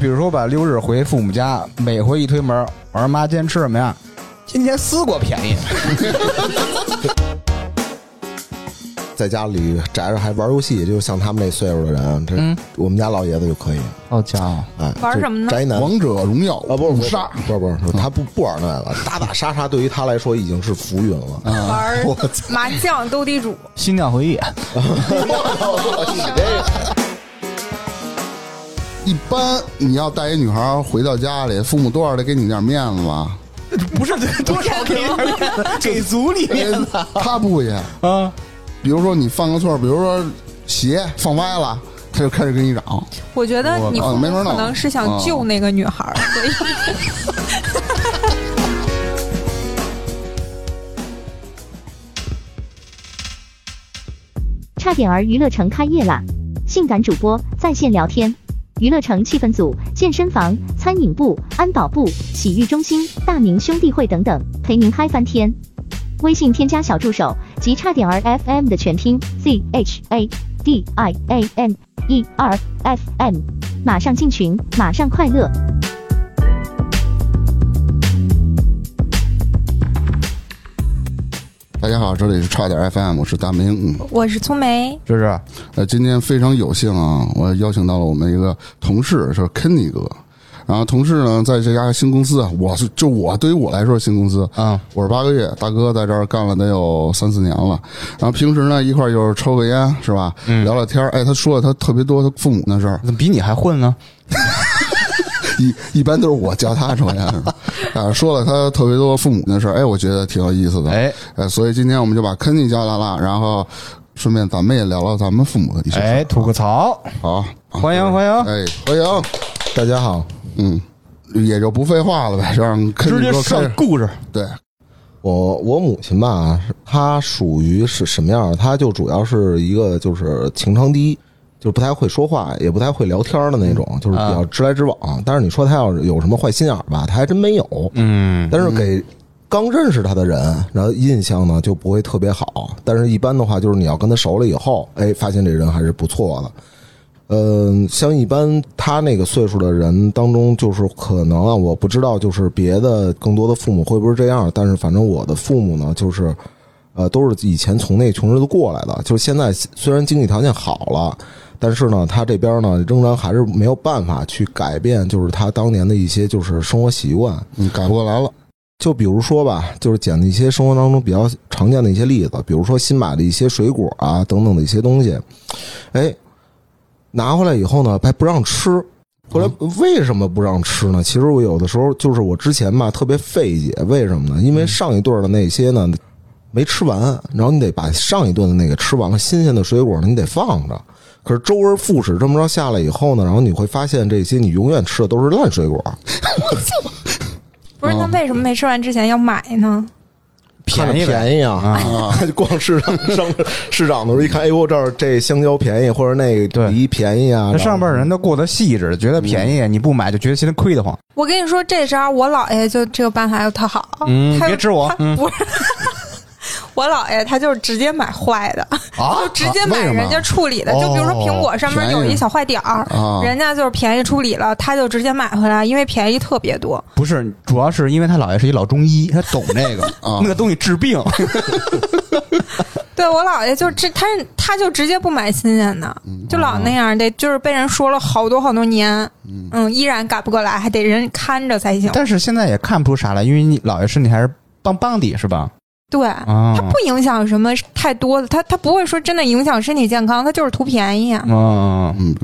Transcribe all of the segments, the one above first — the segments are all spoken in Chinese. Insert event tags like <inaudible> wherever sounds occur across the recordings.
比如说吧，六日回父母家，每回一推门，我说妈，今天吃什么呀？今天丝瓜便宜。<laughs> 在家里宅着还玩游戏，就像他们那岁数的人，这嗯我们家老爷子就可以。好家伙，哎，玩什么呢宅男王者荣耀啊，不是不是杀，不是不是，他不不玩那个，打打杀杀对于他来说已经是浮云了。玩 <laughs> 麻将、斗地主，心跳回忆。<laughs> 一般你要带一女孩回到家里，父母多少得给你点面子吧？不是多少给点面子，给足你面子他不也？啊！比如说你犯个错，比如说鞋放歪了，他就开始跟你嚷。我觉得你可能是想救那个女孩儿，所 <laughs> 以差点儿娱乐城开业了！性感主播在线聊天，娱乐城气氛组、健身房、餐饮部、安保部、洗浴中心、大明兄弟会等等，陪您嗨翻天。微信添加小助手及差点儿 FM 的全拼 Z H A D I A N E R F M，马上进群，马上快乐。大家好，这里是差点 FM，我是大明。嗯，我是聪梅，这是呃，今天非常有幸啊，我邀请到了我们一个同事，是 Kenny 哥。然后同事呢，在这家新公司啊，我是就我对于我来说新公司啊，我是八个月，大哥在这儿干了得有三四年了。然后平时呢，一块儿就是抽个烟，是吧？聊聊天儿。哎，他说了他特别多他父母的事儿，怎么比你还混呢？一一般都是我教他抽烟，啊，说了他特别多父母的事儿，哎，我觉得挺有意思的。哎呃，所以今天我们就把 Kenny 叫来了，然后顺便咱们也聊聊咱们父母的一些事儿。哎，吐个槽，好，欢迎欢迎，哎，欢迎，大家好，嗯，也就不废话了呗，就让 Kenny 直接。上故事。对，我我母亲吧，她属于是什么样？她就主要是一个就是情商低，就是不太会说话，也不太会聊天的那种，就是比较直来直往。但是你说他要是有什么坏心眼儿吧，他还真没有。嗯，但是给刚认识他的人，然后印象呢就不会特别好。但是一般的话，就是你要跟他熟了以后，哎，发现这人还是不错的。嗯，像一般他那个岁数的人当中，就是可能啊，我不知道，就是别的更多的父母会不会这样，但是反正我的父母呢，就是呃，都是以前从那穷日子过来的，就是现在虽然经济条件好了，但是呢，他这边呢仍然还是没有办法去改变，就是他当年的一些就是生活习惯。嗯，改不过来了。就比如说吧，就是捡的一些生活当中比较常见的一些例子，比如说新买的一些水果啊等等的一些东西，哎，拿回来以后呢还不让吃。后来为什么不让吃呢？其实我有的时候就是我之前吧特别费解，为什么呢？因为上一顿的那些呢没吃完，然后你得把上一顿的那个吃完了，新鲜的水果呢你得放着。可是周而复始这么着下来以后呢，然后你会发现这些你永远吃的都是烂水果，不是那为什么没吃完之前要买呢？便宜便宜啊！啊，<laughs> 逛市场上市场的时候一看，哎呦，这儿这香蕉便宜，或者那个梨便宜啊。这上边人都过得细致，觉得便宜，你不买就觉得心里亏得慌。我跟你说，这招我姥爷就这个办法就特好。嗯，别指我，嗯不是。我姥爷他就是直接买坏的，<laughs> 啊就直接买人家处理的。哦就比如说苹果上面有一小坏点儿，啊人家就是便宜处理了，他就直接买回来，因为便宜特别多。不是，主要是因为他姥爷是一老中医，他懂这个，<laughs> 啊那个东西治病。<laughs> 对我姥爷就直他他就直接不买新鲜的，就老那样，得就是被人说了好多好多年，嗯，依然改不过来，还得人看着才行。但是现在也看不出啥来，因为你姥爷身体还是棒棒的，是吧？对，啊，它不影响什么太多的，它它不会说真的影响身体健康，它就是图便宜啊。嗯，嗯，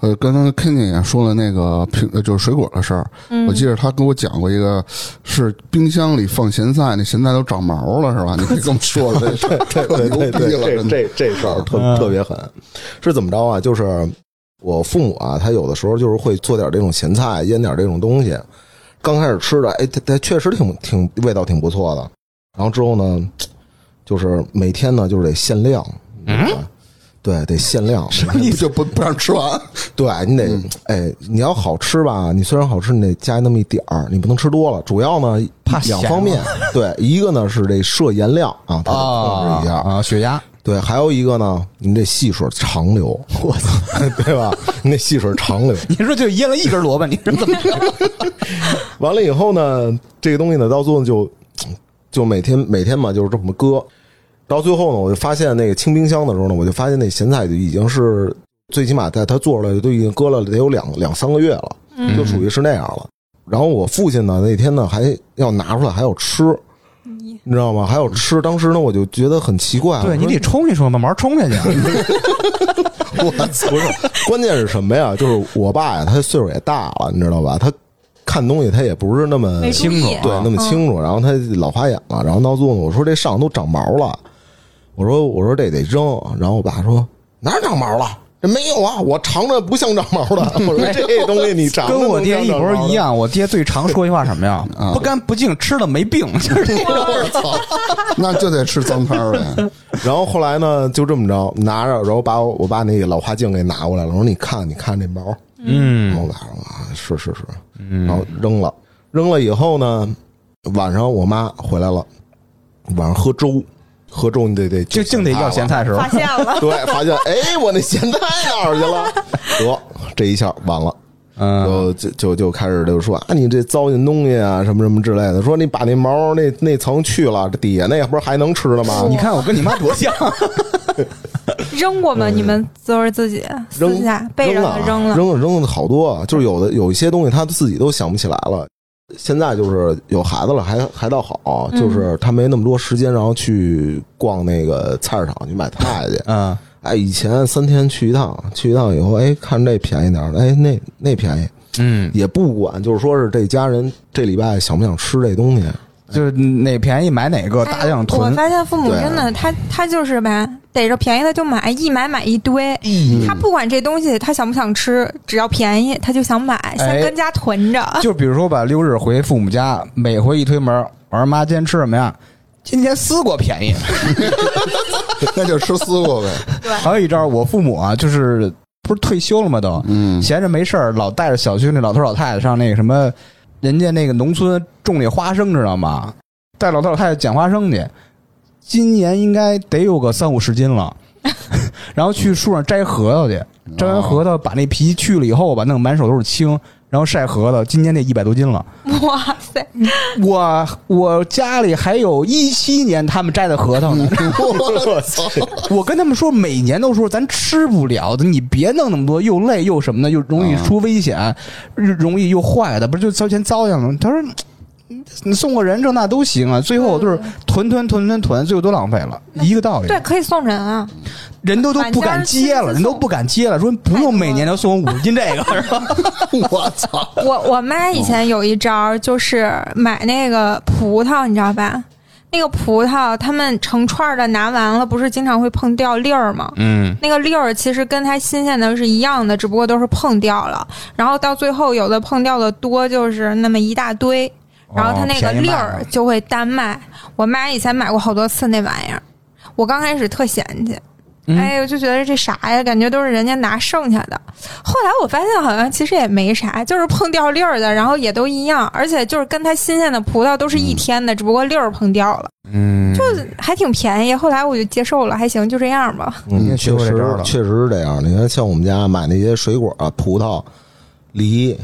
呃，刚才 Kenny 也说了那个苹，呃就是水果的事儿。嗯我记得他跟我讲过一个，是冰箱里放咸菜，那咸菜都长毛了，是吧？你可以跟我说说这对对对对，这这这事儿特嗯特别狠，是怎么着啊？就是我父母啊，他有的时候就是会做点这种咸菜，腌点这种东西。刚开始吃的，哎，它它确实挺挺味道挺不错的。然后之后呢，<tsk> 就是每天呢就是得限量，嗯，对，得限量。就不不让吃完。<laughs> 对你得，嗯哎，你要好吃吧，你虽然好吃，你得加那么一点儿，你不能吃多了。主要呢，怕两方面，<laughs> 对，一个呢是这摄盐量啊，它得控制一下，啊，血压，对，还有一个呢，你得细水长流，我操，<laughs> 对吧？你得细水长流。你说就腌了一根萝卜，你说怎么样？完了以后呢，这个东西呢，到最后就就每天每天嘛，就是这么搁。到最后呢，我就发现那个清冰箱的时候呢，我就发现那咸菜就已经是最起码在它做出来都已经搁了得有两两三个月了，就属于是那样了。然后我父亲呢那天呢还要拿出来还要吃，你知道吗？还要吃。当时呢我就觉得很奇怪，对你得冲一冲，慢慢冲下去。<laughs> <laughs> 我操！不是，关键是什么呀？就是我爸呀，他岁数也大了，你知道吧？他看东西他也不是那么清楚，对那么清楚，然后他老花眼了，然后闹肚子，我说这上都长毛了，我说我说这得扔，然后我爸说哪儿长毛了？这没有啊，我尝着不像长毛的。<laughs> 我说这东西你尝跟我爹一模一。样，我爹最常说一句话什么呀？不干不净，吃了没病，就是这个。那就得吃脏摊儿呗。<laughs> 然后后来呢，就这么着拿着，然后把我我把那个老花镜给拿过来了，我说你看你看这毛，然嗯后晚上啊是是是，然后扔了，扔了以后呢，晚上我妈回来了，晚上喝粥，喝粥你得得就净得要咸菜是吧发？现了，<laughs> 对，发现哎，我那咸菜哪儿去了？得，这一下完了，<laughs> 嗯，就就就就开始就说啊，你这糟践东西啊，什么什么之类的。说你把那毛那那层去了，这底下那不是还能吃了吗？你看我跟你妈多像，<laughs> 扔过吗？你们都是自己私扔下背着了扔了，扔了扔了好多啊，就是有的有一些东西他自己都想不起来了。现在就是有孩子了，还还倒好，嗯就是他没那么多时间，然后去逛那个菜市场去买菜去。嗯，哎，以前三天去一趟，去一趟以后，哎，看这便宜点儿，哎，那那便宜，嗯，也不管，就是说是这家人这礼拜想不想吃这东西，就是哪便宜买哪个，大量哎我。发现父母真的，他他就是呗，逮着便宜的就买，一买买一堆。嗯他不管这东西他想不想吃，只要便宜他就想买，哎先跟家囤着。就比如说吧，六日回父母家，每回一推门，我说妈，今天吃什么呀？今天丝瓜便宜。<laughs> 那就吃丝瓜呗。<laughs> 还有一招，我父母啊，就是不是退休了吗？都，嗯，闲着没事儿，老带着小区那老头老太太上那个什么，人家那个农村种那花生，知道吗？带老头老太太捡花生去，今年应该得有个三五十斤了。<laughs> 然后去树上摘核桃去，摘完核桃把那皮去了以后吧，弄满手都是青，然后晒核桃，今年得一百多斤了。哇塞，我我家里还有一七年他们摘的核桃呢。我操！我跟他们说，每年都说咱吃不了的，你别弄那么多，又累又什么的，又容易出危险，容易又坏的，不是就遭钱糟殃了？他说。嗯你送个人这那都行啊，最后都是囤囤囤囤囤，最后都浪费了，一个道理。对，可以送人啊。人都都不敢接了，人都不敢接了，说不用每年都送我五十斤这个，<laughs> 是吧？我操！我我妈以前有一招，就是买那个葡萄，你知道吧？那个葡萄，他们成串的拿完了，不是经常会碰掉粒儿吗？嗯，那个粒儿其实跟它新鲜的是一样的，只不过都是碰掉了。然后到最后，有的碰掉的多，就是那么一大堆，然后它那个粒儿就会单卖。我妈以前买过好多次那玩意儿，我刚开始特嫌弃。嗯哎，我就觉得这啥呀？感觉都是人家拿剩下的。后来我发现好像其实也没啥，就是碰掉粒儿的，然后也都一样，而且就是跟它新鲜的葡萄都是一天的，只不过粒儿碰掉了，嗯，就还挺便宜。后来我就接受了，还行，就这样吧。嗯，确实确实是这样。你看，像我们家买那些水果啊，葡萄、梨，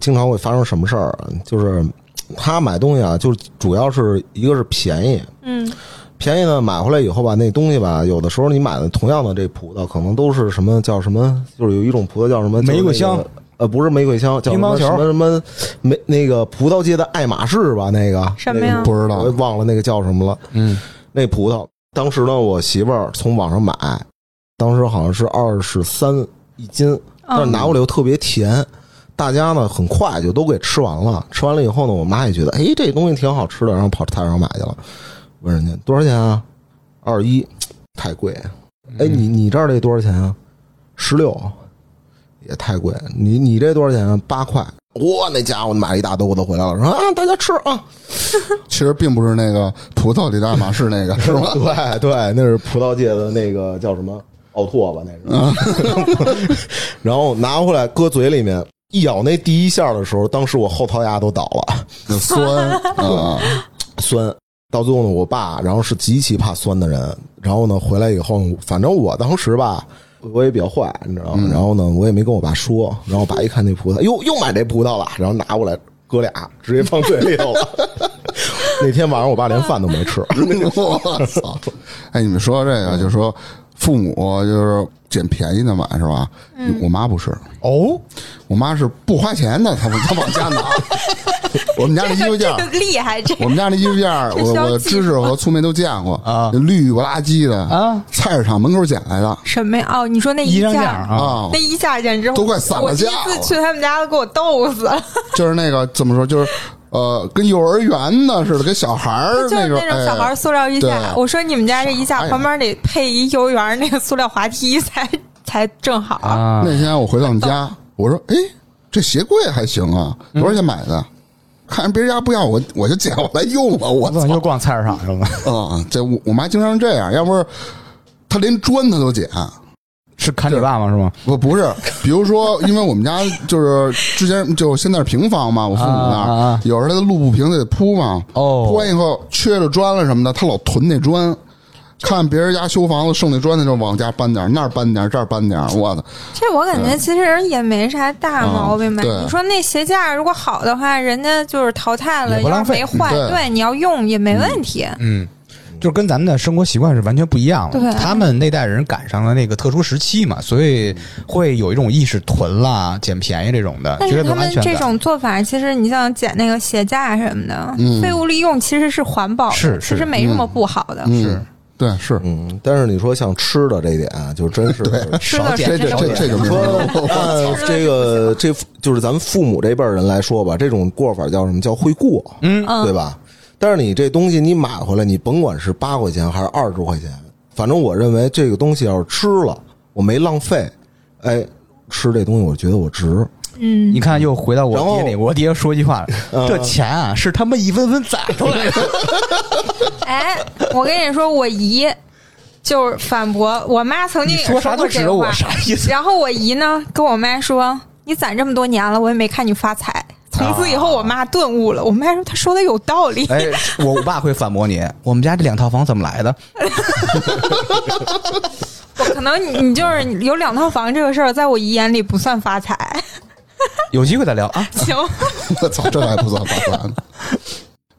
经常会发生什么事儿啊？就是他买东西啊，就是主要是一个是便宜，嗯，便宜呢买回来以后吧，那东西吧，有的时候你买的同样的这葡萄，可能都是什么叫什么，就是有一种葡萄叫什么玫瑰香，就是那个呃，不是玫瑰香，叫什么球什么什么玫那个葡萄界的爱马仕吧？那个。什么呀？那个不知道。我忘了那个叫什么了。嗯，那葡萄，当时呢，我媳妇儿从网上买，当时好像是二十三一斤，但是拿过来又特别甜。大家呢很快就都给吃完了，吃完了以后呢，我妈也觉得，哎，这东西挺好吃的，然后跑菜市场买去了。问人家多少钱啊？二一，太贵。哎，你你这儿这多少钱啊？十六，也太贵。你你这多少钱啊？八块。哇，那家伙买了一大兜子回来了，说啊，大家吃啊。<laughs> 其实并不是那个葡萄里的爱马仕那个，<laughs> 是吗？对对，那是葡萄界的那个叫什么奥拓吧，那是。<laughs> 然后拿回来搁嘴里面，一咬那第一下的时候，当时我后槽牙都倒了，<laughs> 酸啊，酸。到最后呢，我爸然后是极其怕酸的人，然后呢回来以后，反正我当时吧，我也比较坏，你知道吗？然后呢，我也没跟我爸说，然后我爸一看那葡萄，哟，又买这葡萄了，然后拿过来哥俩直接放嘴里头了。<laughs> 那天晚上我爸连饭都没吃，<laughs> 我操！哎，你们说这个，就是说父母就是捡便宜的买是吧？我妈不是，哦，我妈是不花钱的，她她往家拿。<laughs> 我们家那衣服件儿这个厉害，这我们家那衣服件儿，这我我知识和粗眉都见过啊绿不拉几的啊，菜市场门口捡来的什么呀？哦，你说那衣裳架架啊，啊那，一下简直都快散了架我第一架次去他们家都给我逗死了，<laughs> 就是那个怎么说，就是呃，跟幼儿园的似的，跟小孩儿 <laughs> 就是种那种小孩儿塑料衣架。对我说你们家这衣架哎呀旁边得配一幼儿园那个塑料滑梯才才正好。啊，那天我回到我们家，我说：“哎，这鞋柜还行啊，多少钱买的？”看人别人家不要，我我就捡回来用了。我我 <laughs> 怎么又逛菜市场去了？<laughs> 啊，这我我妈经常这样，要不是她连砖她都捡。是砍你爸吗？是吗？不不是，比如说，因为我们家就是之前就现在是平房嘛，我父母那儿、啊啊啊有时候他的路不平得铺嘛，哦铺完以后缺了砖了什么的，他老囤那砖。看别人家修房子剩那砖，他就往家搬点，那儿搬点，这儿搬点。我的，这我感觉其实也没啥大毛病吧。嗯你说那鞋架如果好的话，人家就是淘汰了，要是没坏，对，你要用也没问题。嗯，就是跟咱们的生活习惯是完全不一样的。对他们那代人赶上了那个特殊时期嘛，所以会有一种意识囤啦、捡便宜这种的，觉但是他们。这种做法，其实你像捡那个鞋架什么的，嗯废物利用其实是环保的，是是其实没什么不好的。嗯是对是，嗯，但是你说像吃的这一点啊，就真是 <laughs> 吃的少捡这这这个没说有。按这个这就是咱们父母这辈人来说吧，这种过法叫什么叫会过，嗯嗯对吧？但是你这东西你买回来，你甭管是八块钱还是二十块钱，反正我认为这个东西要是吃了，我没浪费，哎，吃这东西我觉得我值。嗯，你看，又回到我爹那，我爹说一句话：嗯 <laughs> 这钱啊，是他们一分分攒出来的。<laughs> 哎，我跟你说，我姨就是反驳我妈曾经也说啥过这话都指着我，啥意思？然后我姨呢跟我妈说：“你攒这么多年了，我也没看你发财。”从此以后，我妈顿悟了。我妈说：“她说的有道理。哎，我我爸会反驳你，我们家这两套房怎么来的？<laughs> 我可能你你就是有两套房这个事儿，在我姨眼里不算发财。有机会再聊啊。<laughs> 行，我操，这还不算发财呢。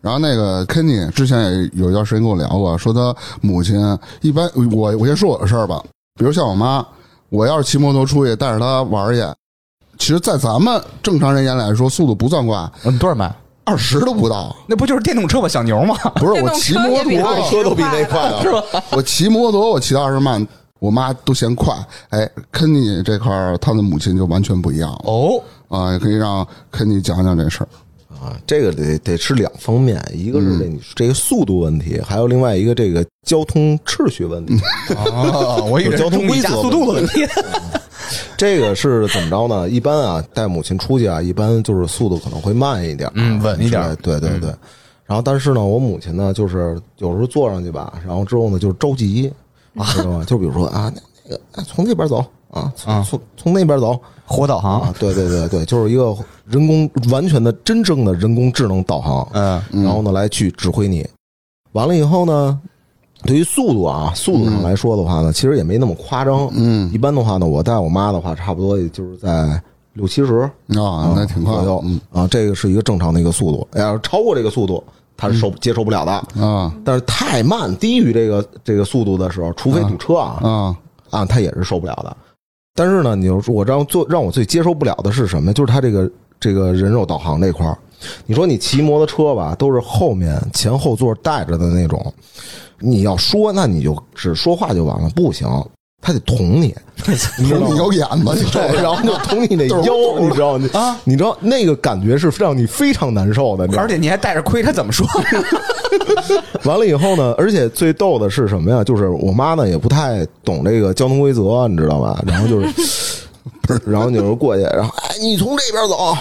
然后那个 Kenny 之前也有一段时间跟我聊过，说他母亲一般，我我先说我的事儿吧。比如像我妈，我要是骑摩托出去带着她玩儿去，其实，在咱们正常人眼里来说，速度不算快，嗯，多少迈？二十都不到。那不就是电动车吗？小牛吗？不是我骑摩托，二车都比那快呢 <laughs> 是吧？我骑摩托，我骑到二十迈，我妈都嫌快。哎，Kenny 这块儿，他的母亲就完全不一样了哦，啊，也可以让 Kenny 讲讲这事儿。啊，这个得得是两方面，一个是这你这个速度问题，还有另外一个这个交通秩序问题。啊，<laughs> 我以为交通规则速度的问题。<laughs> 这个是怎么着呢？一般啊，带母亲出去啊，一般就是速度可能会慢一点啊，嗯稳一点对对对。然后，但是呢，我母亲呢，就是有时候坐上去吧，然后之后呢，就是着急，知道吗？就比如说啊，那个啊从这边走啊，从啊从从那边走活导航啊，，对对对对，就是一个人工完全的真正的人工智能导航，嗯嗯然后呢来去指挥你。完了以后呢，对于速度啊，速度上来说的话呢，其实也没那么夸张。嗯一般的话呢，我带我妈的话，差不多也就是在六七十啊，那挺快左右嗯啊，这个是一个正常的一个速度。要是超过这个速度，他是受接受不了的。啊但是太慢，低于这个这个速度的时候，除非堵车啊啊啊，她也是受不了的。但是呢，你就说我让做让我最接受不了的是什么？就是他这个这个人肉导航这块儿。你说你骑摩托车吧，都是后面前后座带着的那种，你要说那你就只说话就完了，不行，他得捅你？捅 <laughs> 你腰眼子，你 <laughs> 对，<laughs> 然后就捅你那腰，你知道吗？啊，你知道那个感觉是让你非常难受的？而且你还带着盔，他怎么说？完了以后呢，而且最逗的是什么呀？就是我妈呢也不太懂这个交通规则，你知道吧？然后就是，然后你就过去，然后哎，你从这边走。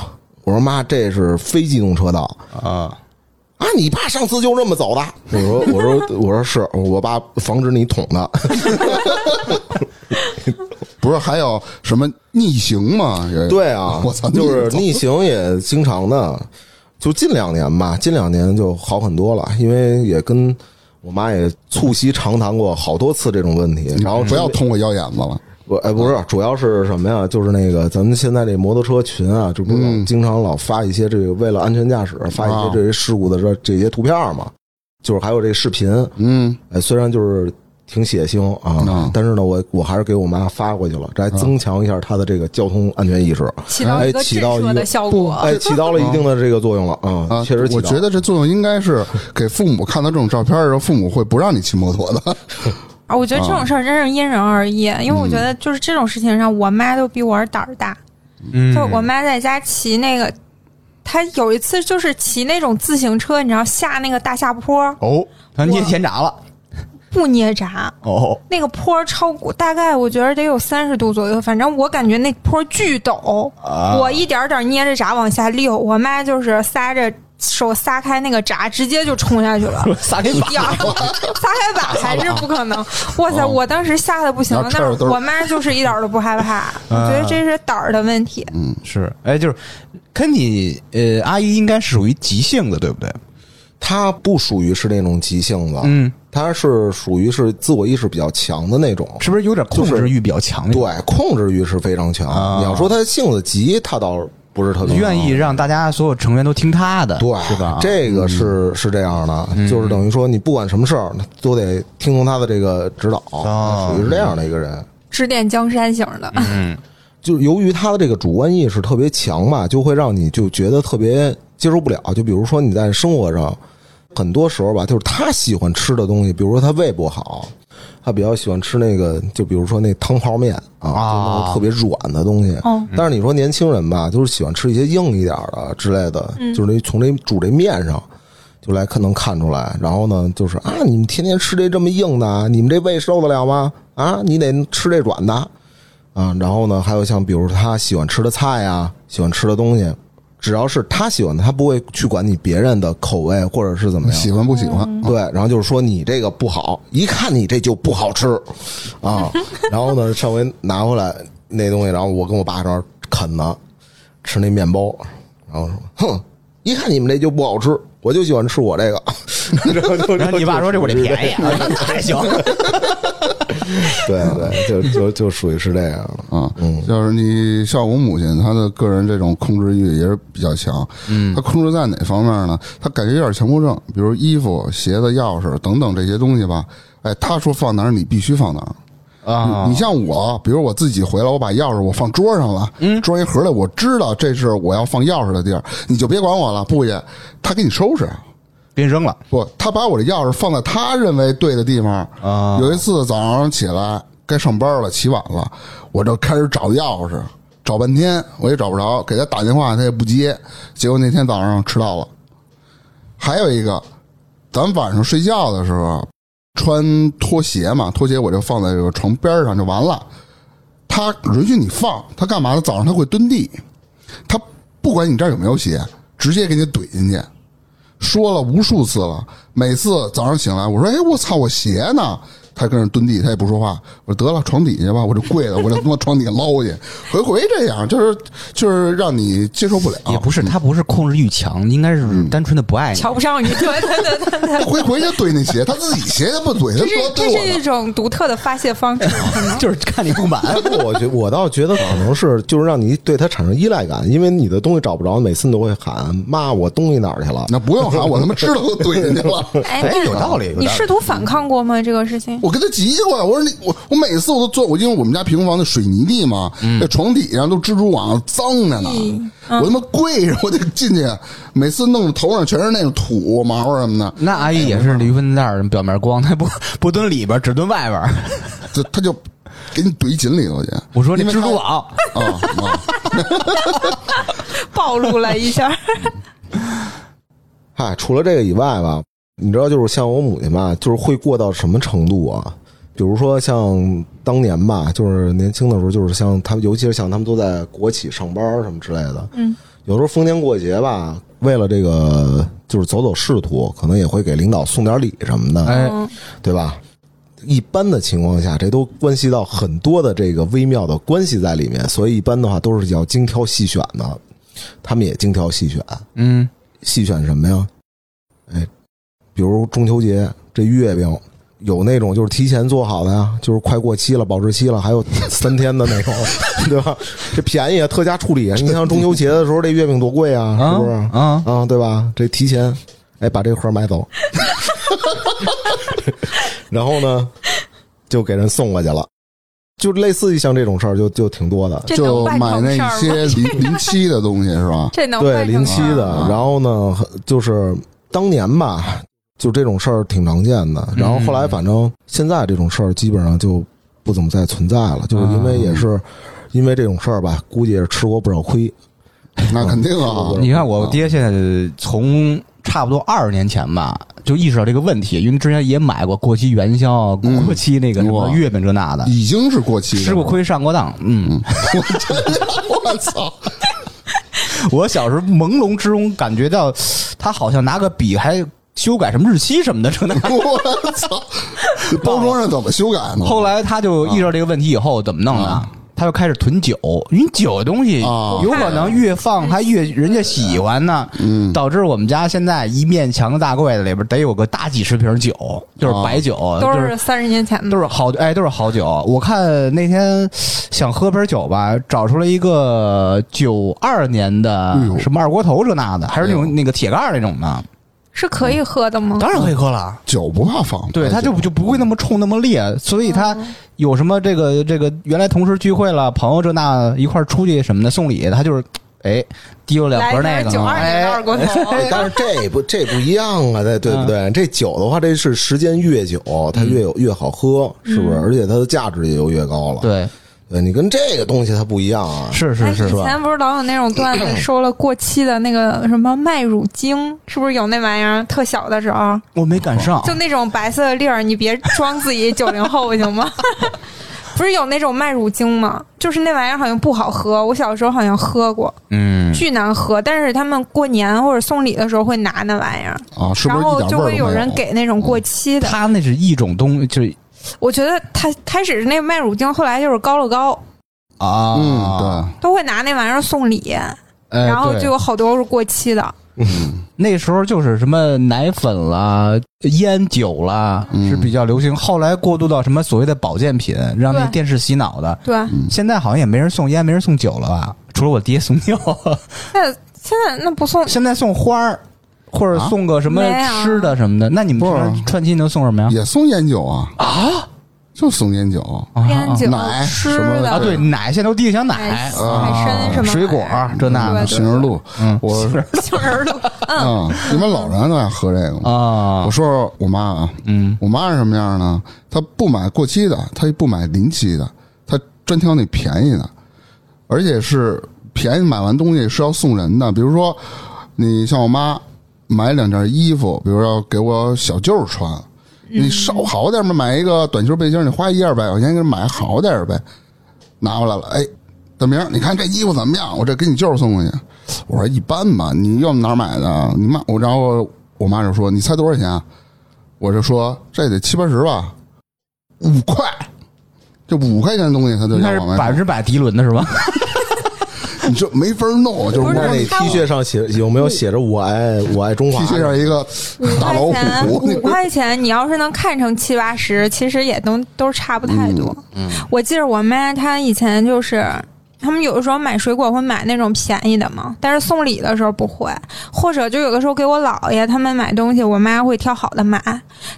我说妈，这是非机动车道啊，啊！你爸上次就这么走的。我说我说我说是我爸防止你捅的。<laughs> 不是还有什么逆行吗？对啊，<laughs> 我操，就是逆逆行也经常的。就近两年吧，近两年就好很多了，因为也跟我妈也促膝长谈过好多次这种问题，然后不要通我腰眼子了。不，哎，不是，主要是什么呀？就是那个咱们现在这摩托车群啊，就不是经常老发一些这个为了安全驾驶发一些这些事故的这这些图片嘛，就是还有这视频，嗯，哎，虽然就是挺血腥啊嗯，但是呢，我我还是给我妈发过去了，这还增强一下她的这个交通安全意识，起到一个哎起震到一个慑的效果。哎，<laughs> 起到了一定的这个作用了啊啊，，确实起到了，我觉得这作用应该是给父母看到这种照片的时候，父母会不让你骑摩托的。啊，我觉得这种事儿真是因人而异，因为我觉得就是这种事情上，我妈都比我胆儿大。嗯。就我妈在家骑那个，她有一次就是骑那种自行车，你知道下那个大下坡哦，她捏前闸了不捏闸，哦，那个坡超过大概我觉得得有三十度左右，反正我感觉那坡巨陡，啊我一点点捏着闸往下溜，我妈就是撒着手撒开那个闸，直接就冲下去了。<laughs> 撒开把呀，撒开把还是不可能！哇塞，我当时吓得不行了，拿车兜但是我妈就是一点都不害怕，我觉得这是胆儿的问题。嗯是，哎，就是肯尼呃阿姨应该是属于急性的，对不对？她不属于是那种急性子，嗯，她是属于是自我意识比较强的那种，是不是有点控制欲比较强？对，，控制欲是非常强。啊你要说她性子急，她倒不是特别愿意让大家所有成员都听他的，对，是吧？这个是是这样的，就是等于说你不管什么事儿，都得听从他的这个指导，哦属于是这样的一个人。指点江山型的，嗯 <laughs> 就是由于他的这个主观意识特别强吧，就会让你就觉得特别接受不了。就比如说你在生活上，很多时候吧，就是他喜欢吃的东西，比如说他胃不好，他比较喜欢吃那个，就比如说那汤泡面啊，就那种特别软的东西。哦但是你说年轻人吧，就是喜欢吃一些硬一点的之类的，就是那从这煮这面上。就来看能看出来，然后呢，就是啊，你们天天吃这这么硬的，你们这胃受得了吗？啊，你得吃这软的，啊，然后呢，还有像比如他喜欢吃的菜啊，喜欢吃的东西，只要是他喜欢的，他不会去管你别人的口味或者是怎么样。喜欢不喜欢？对，然后就是说你这个不好，一看你这就不好吃啊。<laughs> 然后呢，上回拿回来那东西，然后我跟我爸这儿啃呢，吃那面包，然后说，哼，一看你们这就不好吃，我就喜欢吃我这个。然后你爸说这我这便宜啊，<laughs> 还行，<laughs> 对对，就就就属于是这样了。啊，就是你像我母亲，她的个人这种控制欲也是比较强。嗯，她控制在哪方面呢？她感觉有点强迫症，比如衣服、鞋子、钥匙等等这些东西吧。哎，她说放哪儿，你必须放哪儿。啊你像我，比如我自己回来，我把钥匙我放桌上了，嗯，装一盒里，我知道这是我要放钥匙的地儿，你就别管我了，不去，他给你收拾。给你扔了不，他把我的钥匙放在他认为对的地方。啊有一次早上起来该上班了，起晚了，我就开始找钥匙，找半天我也找不着，给他打电话他也不接，结果那天早上迟到了。还有一个，咱晚上睡觉的时候穿拖鞋嘛，拖鞋我就放在这个床边上就完了。他允许你放，他干嘛呢？早上他会蹲地，他不管你这儿有没有鞋，直接给你怼进去。说了无数次了，每次早上醒来，我说：“哎，我操，我鞋呢？”他跟那蹲地，他也不说话。我说：“得了，床底下吧。”我就跪了，<laughs> 我就他妈床底下捞去，回回这样，就是就是让你接受不了。也不是他不是控制欲强，应该是单纯的不爱你。瞧不上你，对对对对对，<laughs> 回回就怼那鞋，他自己鞋他不怼，他这是说这。是一种独特的发泄方式，<laughs> 就是看你不满，我觉我倒觉得可能是就是让你对他产生依赖感，因为你的东西找不着，每次你都会喊妈，我东西哪儿去了？那不用喊，我他妈知道都怼进去了。哎，有道理你试图反抗过吗？这个事情？我跟他急过呀，我说你我我每次我都坐，我因为我们家平房的水泥地嘛，那床底下都蜘蛛网，脏着呢。我他妈跪着，我得进去，每次弄的头上全是那种土毛什么的，那阿姨也是驴粪蛋儿表面光，她不不蹲里边，只蹲外边儿。就他就给你怼紧里头去。我说那因为他蜘蛛网，<laughs> 啊啊，暴露了一下，<laughs> 嗨，除了这个以外吧，你知道，就是像我母亲吧，就是会过到什么程度啊？比如说像当年吧，就是年轻的时候，就是像他们，尤其是像他们都在国企上班什么之类的，嗯，有时候逢年过节吧，为了这个就是走走仕途，可能也会给领导送点礼什么的，哎，嗯对吧？一般的情况下，这都关系到很多的这个微妙的关系在里面，所以一般的话都是要精挑细选的。他们也精挑细选，嗯，细选什么呀？哎，比如中秋节这月饼，有那种就是提前做好的呀，就是快过期了、保质期了，还有三天的那种，<laughs> 对吧？这便宜啊，特价处理啊！你像中秋节的时候，这月饼多贵啊，是不是？啊，啊，对吧？这提前，哎，把这盒买走，<laughs> 然后呢，就给人送过去了。就类似于像这种事儿，就就挺多的。就买那？些临临期的东西是吧？这能对临期的，然后呢，就是当年吧，就这种事儿挺常见的。然后后来，反正现在这种事儿基本上就不怎么再存在了，就是因为也是因为这种事儿吧，估计也是吃过不少亏。<laughs> 那肯定啊，你看我爹现在从差不多二十年前吧，就意识到这个问题，因为之前也买过过期元宵、嗯过期那个什么月饼这那的，已经是过期的，吃过亏上过当。嗯，<laughs> 我操！我小时候朦胧之中感觉到，他好像拿个笔还修改什么日期什么的这那。<laughs> 我操！包装上怎么修改呢？后来他就意识到这个问题以后，怎么弄呢啊？他就开始囤酒，因为酒的东西啊有可能越放还越人家喜欢呢，嗯导致我们家现在一面墙的大柜子里边得有个大几十瓶酒，就是白酒，都就是三十年前的都。是好哎，都是好酒。我看那天想喝瓶酒吧，找出来一个九二年的什么二锅头这那的，还是那哎种那个铁盖那种的，是可以喝的吗？当然可以喝了。酒不怕放，对，它就就不会那么冲那么烈，所以它有什么这个这个原来同事聚会了，朋友这那一块儿出去什么的送礼，他就是哎提了两盒那个，九二年的二锅头，<laughs> 但是这不这不一样啊，对对不对？这酒的话，这是时间越久，它越有越好喝，是不是？而且它的价值也就越高了。对，对你跟这个东西它不一样啊。是是是哎以前不是老有那种段子 <clears throat> 收了过期的那个什么麦乳精，是不是有那玩意儿？特小的时候，我没赶上，就那种白色的粒儿，你别装自己九零后 <laughs> 行吗？<laughs> 不是有那种麦乳精吗？就是那玩意儿好像不好喝，我小时候好像喝过，嗯，巨难喝。但是他们过年或者送礼的时候会拿那玩意儿，啊，是不然后就会有？人给那种过期的。它那是一种东西，就是我觉得他开始是那麦乳精，后来就是高乐高，啊，嗯，都会拿那玩意儿送礼，哎然后就有好多是过期的。那时候就是什么奶粉啦、烟酒啦嗯。是比较流行，后来过渡到什么所谓的保健品，让那电视洗脑的。对，现在好像也没人送烟，没人送酒了吧？除了我爹送药，现在现在那不送。现在送花儿，或者送个什么吃的什么的。那你们平常串亲能送什么呀？也送烟酒啊。啊，就送烟酒，啊？烟酒奶吃什么的。啊，对，奶现在都地想奶。海、啊。海参什么水果这那的。对杏仁露，嗯。我杏仁露，啊，你们老人都爱喝这个。啊。我，说说我妈啊，嗯。我妈是什么样呢？她不买过期的，她也不买临期的，她专挑那便宜的，而且是便宜买完东西是要送人的。比如说，你像我妈买两件衣服，比如要给我小舅穿，你稍好点嘛，买一个短袖背心，你花一二百块钱给买好点呗，拿过来了，哎。大明，你看这衣服怎么样？我这给你舅送过去。我说一般吧，你要哪儿买的？你妈，我然后我妈就说：“你猜多少钱啊？”我就说这得七八十吧，五块，这五块钱的东西他就要往外 <laughs> 百分之百涤纶的是吧？你这没法弄，就是不是那那 T 恤上写有没有写着“我爱我爱中华 T 恤上一个五大老块钱，虎，五块钱，你要是能看成七八十，其实也都都差不太多。嗯，我记得我妈她以前就是。他们有的时候买水果会买那种便宜的嘛，但是送礼的时候不会，或者就有的时候给我姥爷他们买东西，我妈会挑好的买，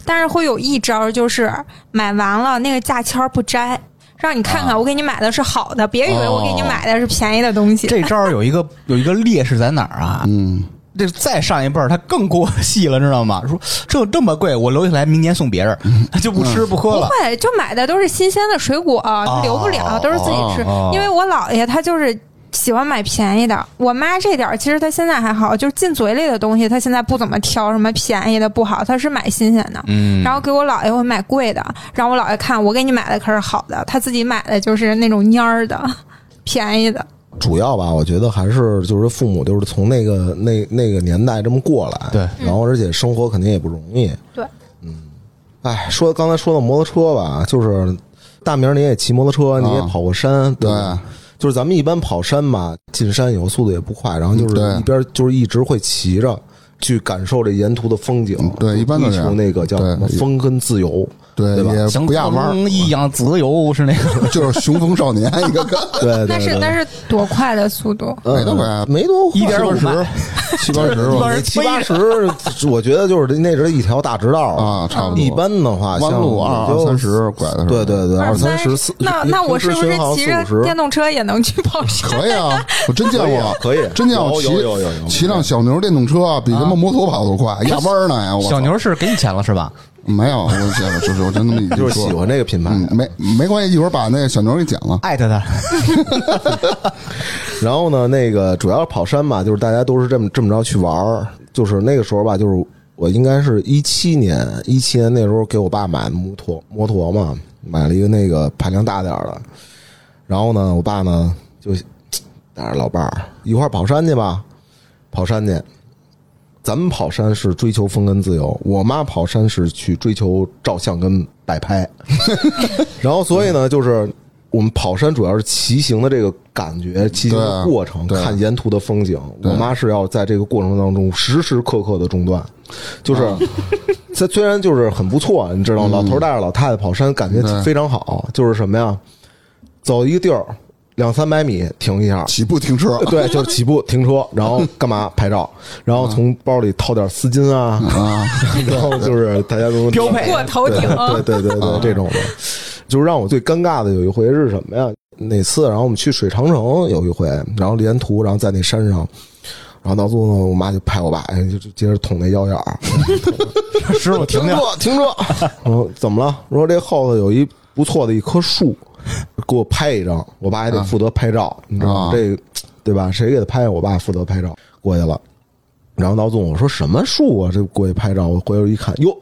但是会有一招就是买完了那个价签不摘，让你看看我给你买的是好的，别以为我给你买的是便宜的东西。这招有一个 <laughs> 有一个劣势在哪儿啊？嗯，这再上一辈儿，他更过细了，知道吗？说这这么贵，我留下来，明年送别人，他就不吃不喝了不。会，就买的都是新鲜的水果，留不了，都是自己吃。哦因为我姥爷他就是喜欢买便宜的，我妈这点儿其实她现在还好，就是进嘴里的东西，她现在不怎么挑什么便宜的不好，她是买新鲜的。嗯，然后给我姥爷会买贵的，让我姥爷看我给你买的可是好的，他自己买的就是那种蔫儿的、便宜的。主要吧，我觉得还是就是父母就是从那个那那个年代这么过来，对然后而且生活肯定也不容易，对，嗯哎，说刚才说到摩托车吧，就是大明你也骑摩托车，你也跑过山，对吧就是咱们一般跑山嘛，进山以后速度也不快，然后就是一边就是一直会骑着，去感受这沿途的风景，对一般都追求那个叫什么风跟自由，对，对吧也像不压弯一样自由是那个。<laughs> 就是雄风少年一个个，<laughs> 对对那是对那是多快的速度？嗯没多快没多快一点五十，<laughs> 七八十七八十，我觉得就是那是一条大直道啊差不多一般的话，弯路像二二三十拐的时候，对对对，二三十十四。那那我是不是骑着电动车也能去跑山？可以啊，我真见过，可以真见过骑骑辆小牛电动车啊比他妈摩托跑都快，压弯呢呀！我小牛是给你钱了是吧？没有，我就是我真那么一就是喜欢这个品牌。嗯，没没关系，一会儿把那个小牛给剪了。艾特他，<laughs> 然后呢，那个主要跑山吧，就是大家都是这么这么着去玩儿。就是那个时候吧，就是我应该是一七年，一七年那时候给我爸买摩托摩托嘛，买了一个那个排量大点儿的。然后呢，我爸呢就 <tsk> 带着老伴儿一块儿跑山去吧，跑山去。咱们跑山是追求风跟自由，我妈跑山是去追求照相跟摆拍。<laughs> 然后所以呢，就是我们跑山主要是骑行的这个感觉，骑行的过程，看沿途的风景。我妈是要在这个过程当中时时刻刻的中断，就是 <laughs> 这虽然就是很不错，你知道，老头儿带着老太太跑山，感觉非常好。就是什么呀，走一个地儿两三百米停一下，起步停车。对，<laughs> 就是起步停车，然后干嘛拍照，然后从包里掏点丝巾啊，啊，<laughs> 然后就是大家都 <laughs> 标配。过头顶，对对对对，这种的，就是让我最尴尬的有一回是什么呀？哪次？然后我们去水长城有一回，然后沿途，然后在那山上，然后到最后呢，我妈就拍我爸，哎，就就接着捅那腰眼儿，师傅停停，停车，停车。然后怎么了？说这后头有一不错的一棵树，给我拍一张，我爸还得负责拍照，你知道吗？啊这对吧？谁给他拍？我爸负责拍照，过去了。然后老总我说什么树啊？这过去拍照，我回头一看，哟。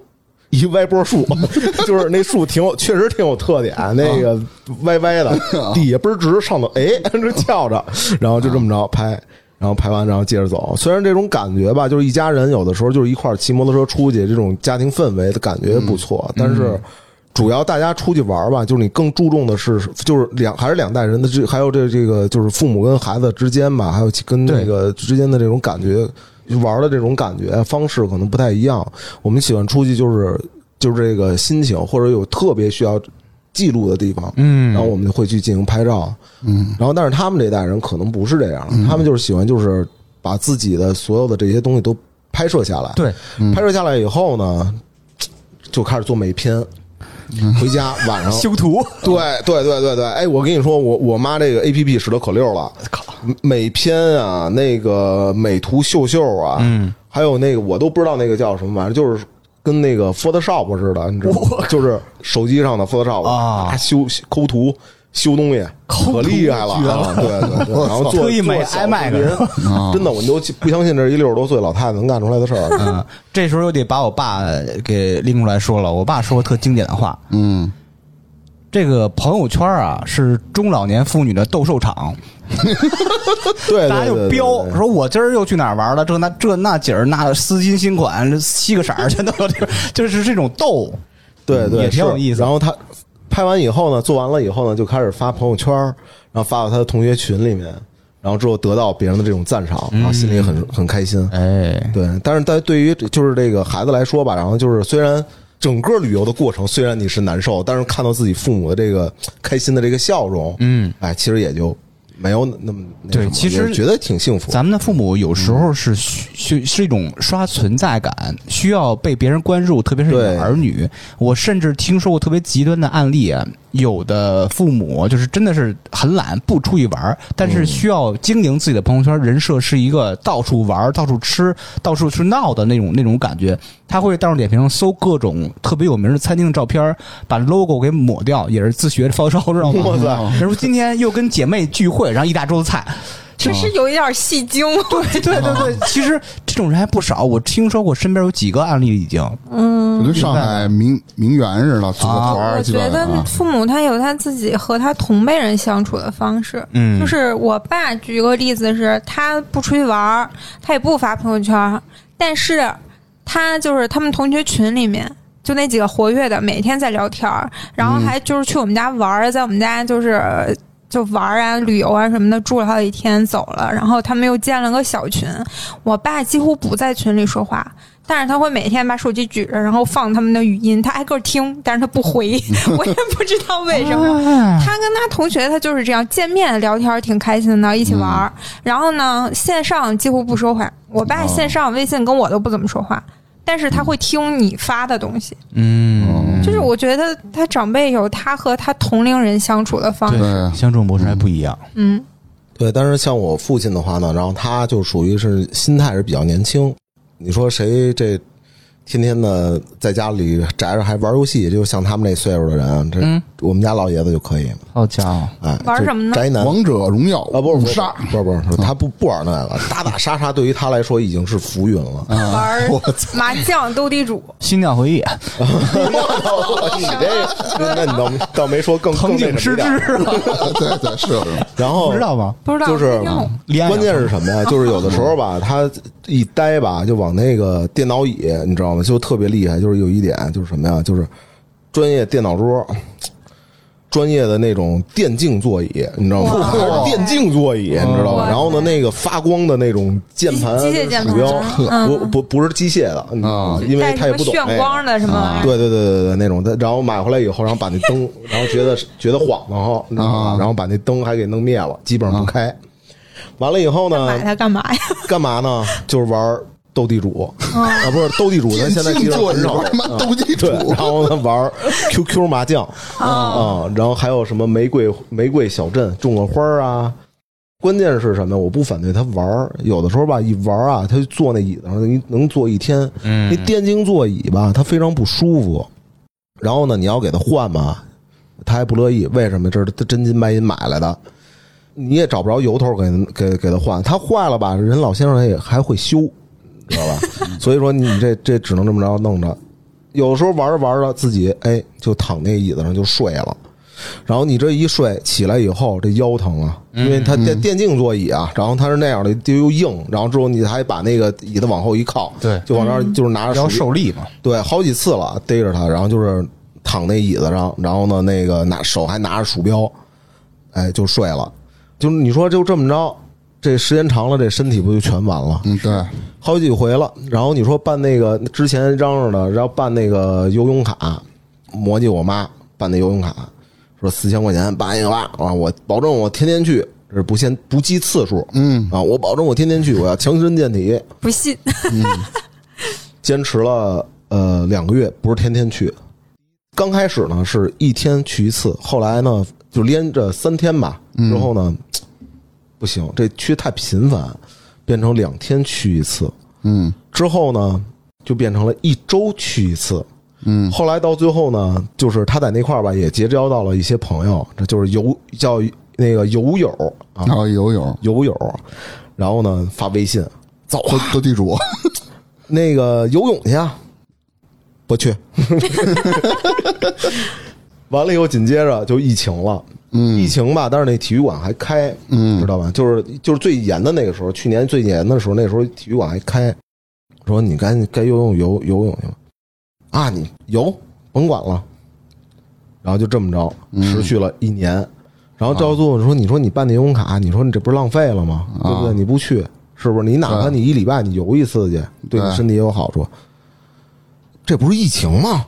一歪脖树，<laughs> 就是那树挺有，确实挺有特点，那个歪歪的，<laughs> 底下倍儿直，上头哎 <laughs> 这翘着，然后就这么着拍，然后拍完然后接着走。虽然这种感觉吧，就是一家人有的时候就是一块骑摩托车出去，这种家庭氛围的感觉不错，但是。主要大家出去玩吧，就是你更注重的是，就是两还是两代人的这，还有这这个就是父母跟孩子之间吧，还有跟那个之间的这种感觉，玩的这种感觉方式可能不太一样。我们喜欢出去就是就是这个心情，或者有特别需要记录的地方，嗯。然后我们就会去进行拍照，嗯，然后但是他们这代人可能不是这样，他们就是喜欢就是把自己的所有的这些东西都拍摄下来，对，拍摄下来以后呢，就开始做美片。<laughs> 回家晚上。修图，对对对对对，哎，我跟你说，我我妈这个 A P P 使得可溜了，美篇啊，那个美图秀秀啊，嗯，还有那个我都不知道那个叫什么玩意儿，就是跟那个 Photoshop 似的，你知道吗？就是手机上的 Photoshop 啊。修抠图。修东西可厉害了啊！对对对，然后做特意买做小 iMac 真的我都不相信这是一六十多岁老太太能干出来的事儿。嗯，这时候又得把我爸给拎出来说了。我爸说过特经典的话：嗯，这个朋友圈啊，是中老年妇女的斗兽场。<laughs> 对，对大家就标说，我今儿又去哪儿玩了？这那这那景儿，那丝巾新款，七个色儿全都有，这个就是这种斗。对对，也挺有意思然后他拍完以后呢，做完了以后呢，就开始发朋友圈，然后发到他的同学群里面，然后之后得到别人的这种赞赏，然后心里很很开心。哎，对，但是但对于就是这个孩子来说吧，然后就是虽然整个旅游的过程虽然你是难受，但是看到自己父母的这个开心的这个笑容，嗯，哎，其实也就没有那么对其实也觉得挺幸福。咱们的父母有时候是需需是一种刷存在感，需要被别人关注，特别是你的儿女。我甚至听说过特别极端的案例啊，有的父母就是真的是很懒，不出去玩儿，但是需要经营自己的朋友圈，人设是一个到处玩儿、到处吃、到处去闹的那种那种感觉。他会大众点评上搜各种特别有名的餐厅的照片，把 logo 给抹掉，也是自学发烧，知道吗？哇塞人说今天又跟姐妹聚会，然后一大桌子菜。确实有一点戏精。对对对对，<laughs> 其实这种人还不少，我听说过身边有几个案例已经。嗯，就跟上海名名媛似的，组个团儿，我觉得父母他有他自己和他同辈人相处的方式。嗯就是我爸举个例子是，他不出去玩，他也不发朋友圈，但是他就是他们同学群里面。就那几个活跃的，每天在聊天儿，然后还就是去我们家玩儿，在我们家就是就玩啊、旅游啊什么的，住了好几天走了，然后他们又建了个小群。我爸几乎不在群里说话，但是他会每天把手机举着，然后放他们的语音，他挨个听，但是他不回，<laughs> 我也不知道为什么。他跟他同学他就是这样见面聊天挺开心的，一起玩儿。然后呢，线上几乎不说话。我爸线上微信跟我都不怎么说话，但是他会听你发的东西。嗯，就是我觉得他长辈有他和他同龄人相处的方式。对，相处模式还不一样。嗯，对，但是像我父亲的话呢，然后他就属于是心态是比较年轻。你说谁这天天的在家里宅着还玩游戏，就像他们那岁数的人，这、嗯我们家老爷子就可以。好家伙，哎，就玩什么呢？宅男。王者荣耀。啊，不是不是杀。不是不是，他不不玩那个，<laughs> 打打杀杀对于他来说已经是浮云了。玩 <laughs> 麻将、斗地主，新疆回忆，你这，那你倒倒没说更藤井诗织，<laughs> 对对是是，然后不知道吗？不知道就是关键是什么呀？就是有的时候吧，他一呆吧，就往那个电脑椅，你知道吗？就特别厉害。就是有一点，就是什么呀？就是专业电脑桌，专业的那种电竞座椅，你知道吗？哇电竞座椅，你知道吗？然后呢，那个发光的那种键盘、机机械键盘鼠标，<laughs> 嗯不不不是机械的，你知道吗？因为他也不懂那个炫光的什么？对对对对对，那种的，然后买回来以后，然后把那灯，然后觉得觉得晃荡哈，你知道吗啊？然后把那灯还给弄灭了，基本上不开。完了以后呢，买它干嘛呀？干嘛呢？就是玩斗地主嗯啊，不是斗地主，咱现在其实做很少玩他妈斗地主对，然后呢玩 QQ <laughs> 麻将啊，然后还有什么玫瑰玫瑰小镇种个花儿啊。关键是什么？我不反对他玩儿，有的时候吧，一玩儿啊，他就坐那椅子上，能能坐一天。嗯那电竞座椅吧，他非常不舒服。然后呢，你要给他换嘛，他还不乐意。为什么？这是他真金白银买来的，你也找不着由头给给给他换。他坏了吧，人老先生也还会修，知道吧？<laughs> 所以说你这这只能这么着弄着。有时候玩着玩着，自己哎就躺那椅子上就睡了。然后你这一睡起来以后，这腰疼啊，因为它电电竞座椅啊，然后它是那样的，就又硬，然后之后你还把那个椅子往后一靠，对就往那儿就是拿着要手受力嘛。对，好几次了，逮着他，然后就是躺那椅子上，然后呢，那个拿手还拿着鼠标，哎，就睡了。就你说就这么着，这时间长了，这身体不就全完了？嗯对，好几回了。然后你说办那个之前嚷嚷的，然后办那个游泳卡，磨叽我妈办那游泳卡，说四千块钱办一个吧，啊，我保证我天天去，这是不限不计次数，嗯啊，我保证我天天去，我要强身健体。不信，嗯坚持了呃两个月，不是天天去。刚开始呢是一天去一次，后来呢就连着三天吧。之后呢，不行，这去太频繁，变成两天去一次。嗯之后呢，就变成了一周去一次。嗯后来到最后呢，就是他在那块儿吧，也结交到了一些朋友，这就是游叫那个游友啊，游友游友。然后呢，发微信走斗地主，<laughs> 那个游泳去啊，不去。<laughs> 完了以后，紧接着就疫情了。嗯疫情吧，但是那体育馆还开，嗯知道吧？就是就是最严的那个时候，去年最严的时候，那时候体育馆还开。说你赶紧该游泳游游泳去吧，啊，你游甭管了。然后就这么着，嗯持续了一年。然后到最后说，你说你办那游泳卡，你说你这不是浪费了吗？对不对？啊你不去，是不是？你哪怕你一礼拜你游一次去，对你身体也有好处。这不是疫情吗？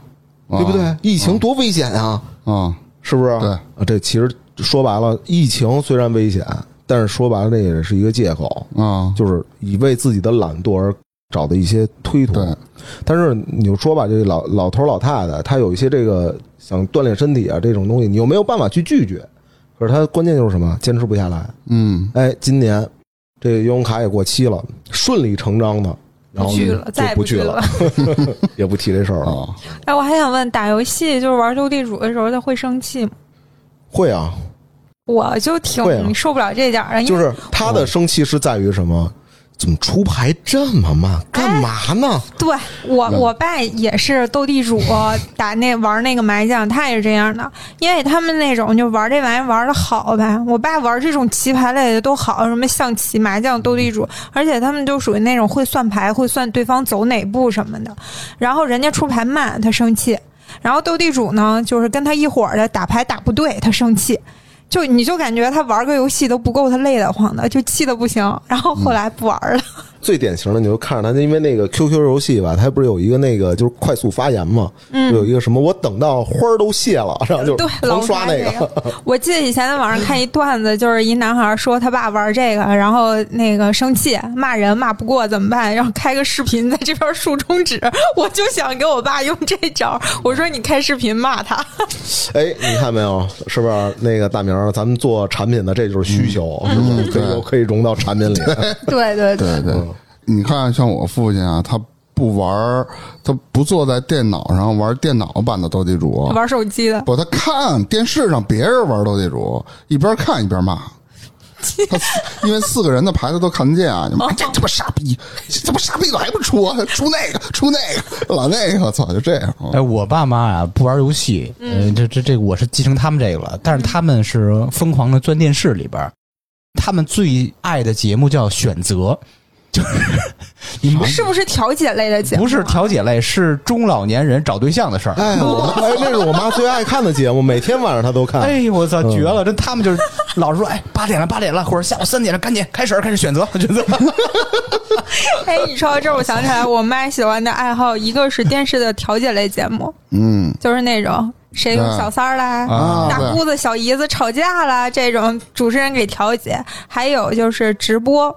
对不对？疫情多危险啊！啊是不是？对啊，这其实说白了，疫情虽然危险，但是说白了，这也是一个借口，啊就是以为自己的懒惰而找的一些推脱。对，但是你就说吧，这老老头老太太，他有一些这个想锻炼身体啊这种东西，你又没有办法去拒绝。可是他关键就是什么，坚持不下来。嗯哎，今年这游泳卡也过期了，顺理成章的，然后不去了，就再也不去去了。<laughs> 也不提这事儿了。啊 <laughs> 哎，我还想问，打游戏就是玩斗地主的时候，他会生气吗？会啊，我就挺受不了这点儿的，就是他的生气是在于什么？怎么出牌这么慢？干嘛呢？对我嗯我爸也是斗地主打那玩那个麻将，他也是这样的，因为他们那种就玩这玩意玩的好呗。我爸玩这种棋牌类的都好，什么象棋、麻将、斗地主，而且他们就属于那种会算牌，会算对方走哪步什么的。然后人家出牌慢，他生气；然后斗地主呢，就是跟他一伙的打牌打不对，他生气。就你就感觉他玩个游戏都不够他累得慌的，就气的不行。然后后来不玩了。最典型的，你就看着他，因为那个 QQ 游戏吧，它不是有一个那个就是快速发言嘛，嗯有一个什么我等到花儿都谢了，然后就对，老狂刷那个。我记得以前在网上看一段子，就是一男孩说他爸玩这个，然后那个生气骂人骂不过怎么办？然后开个视频在这边竖中指。我就想给我爸用这招，我说你开视频骂他。<laughs> 哎，你看没有？是不是那个大明儿？咱们做产品的，这就是需求，是不是？可以对可以融到产品里。对对对对，你看，像我父亲啊，他不玩儿，他不坐在电脑上玩电脑版的斗地主，玩手机的，不，他看电视上别人玩斗地主，一边看一边骂。他 <laughs> 因为四个人的牌子都看得见啊！你妈这他妈傻逼，这他妈傻逼怎么还不出啊？出那个，出那个，老那个，我操，就这样。哎，我爸妈啊不玩游戏，嗯，这这这我是继承他们这个了，但是他们是疯狂的钻电视里边，他们最爱的节目叫《选择》，就 <laughs> 是你们是不是调解类的节目？不是调解类，是中老年人找对象的事儿。哎，我妈哎，那是我妈最爱看的节目，每天晚上她都看。哎呦我操，绝了！这他们就是老是说，哎，八点了，八点了，或者下午三点了，赶紧开始开始选择选择。<laughs> 哎，你说到这儿，我想起来，我妈喜欢的爱好，一个是电视的调解类节目，嗯就是那种谁有小三儿啦，啊大姑子小姨子吵架啦，这种主持人给调解；还有就是直播，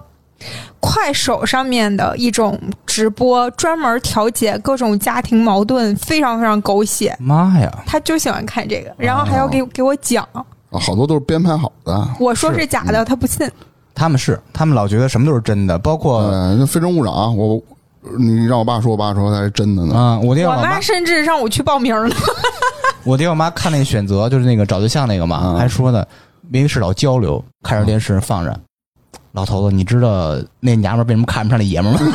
快手上面的一种直播，专门调解各种家庭矛盾，非常非常狗血。妈呀！他就喜欢看这个，然后还要给、给我讲，啊好多都是编排好的。我说是假的，他不信。他们是他们老觉得什么都是真的，包括非诚勿扰》，我你让我爸说，我爸说才是真的呢。啊，我爹我妈我妈甚至让我去报名了。<laughs> 我爹我妈看那个选择，就是那个找对象那个嘛，嗯还说呢，没事老交流，看着电视放着。老头子，你知道那娘们儿为什么看不上那爷们儿吗？<laughs>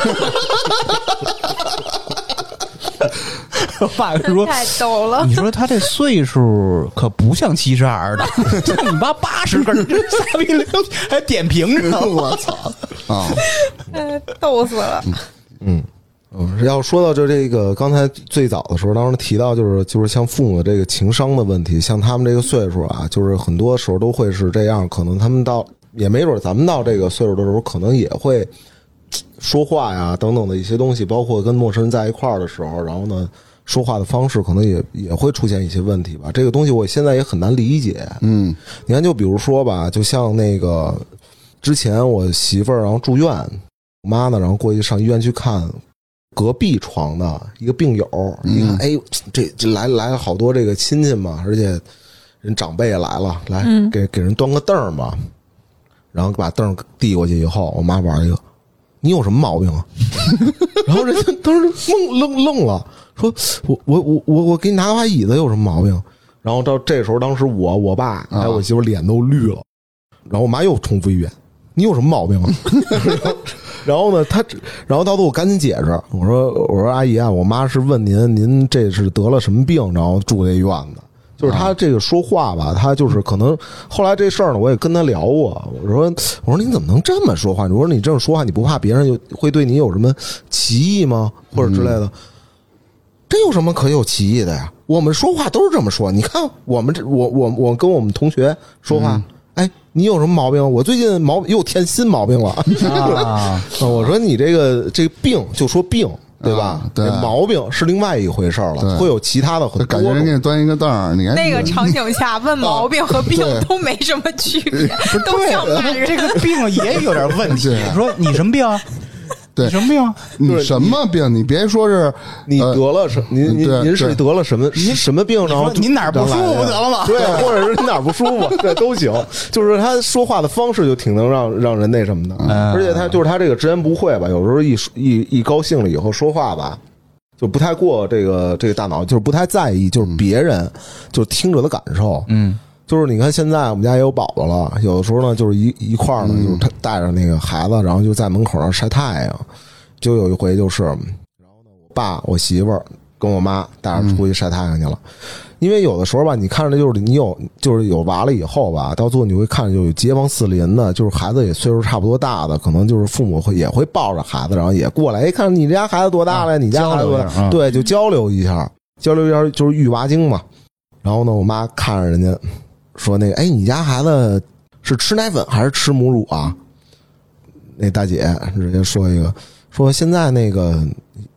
我爸就说太逗了。你说他这岁数可不像七十二的，<laughs> 像你妈八十根傻逼了还点评着呢。<laughs> 我操啊！呃逗死了！嗯，嗯，要说到就这个，刚才最早的时候，当时提到就是就是像父母的这个情商的问题，像他们这个岁数啊，就是很多时候都会是这样，可能他们到也没准咱们到这个岁数的时候，可能也会说话呀等等的一些东西，包括跟陌生人在一块儿的时候，然后呢。说话的方式可能也也会出现一些问题吧，这个东西我现在也很难理解。嗯你看，就比如说吧，就像那个之前我媳妇儿然后住院，我妈呢然后过去上医院去看隔壁床的一个病友，嗯一看哎，这这来来了好多这个亲戚嘛，而且人长辈也来了，来嗯给给人端个凳儿嘛，然后把凳递过去以后，我妈玩一个，你有什么毛病啊？<laughs> 然后人家当时愣愣愣了，说我我我我我给你拿把椅子有什么毛病？然后到这时候，当时我我爸还有我媳妇脸都绿了，然后我妈又重复一遍：“你有什么毛病啊？” <laughs> 然后呢，他然后到最后我赶紧解释，我说我说阿姨啊，我妈是问您您这是得了什么病，然后住这院子。就是他这个说话吧，他就是可能后来这事儿呢，我也跟他聊过。我说我说你怎么能这么说话？我说你这么说话，你不怕别人就会对你有什么歧义吗？或者之类的？这有什么可有歧义的呀？我们说话都是这么说。你看我们这，我我我跟我们同学说话，哎，你有什么毛病？我最近毛又添新毛病了。啊，<laughs> 我说你这个这个病就说病，对吧啊？对毛病是另外一回事儿了，会有其他的很多感觉人给。你端一个凳儿，你看那个场景下 <laughs> 问毛病和病都没什么区别，都像骂人。这个病也有点问题 <laughs> 你。说你什么病啊？对你什么病啊？你什么病？你别说是你呃得了什？您您您是得了什么什么病？然后您哪儿不舒服得了吗对，或者是你哪儿不舒服，<laughs> 对都行。就是他说话的方式就挺能让让人那什么的，嗯而且他就是他这个直言不讳吧，有时候一说一一高兴了以后说话吧。就不太过这个这个大脑，就是不太在意，就是别人就听者的感受。嗯，就是你看现在我们家也有宝宝了，有的时候呢就是一一块儿呢，就是他带着那个孩子，然后就在门口上晒太阳。就有一回就是，然后呢，我爸我媳妇儿跟我妈带着出去晒太阳去了。因为有的时候吧，你看着就是你有就是有娃了以后吧，到最后你会看着就有街坊四邻的，就是孩子也岁数差不多大的，可能就是父母会也会抱着孩子，然后也过来，哎，看你家孩子多大了，你家孩子多大对，就交流一下，交流一下就是育娃经嘛。然后呢，我妈看着人家说那个，哎，你家孩子是吃奶粉还是吃母乳啊？那大姐直接说一个，说现在那个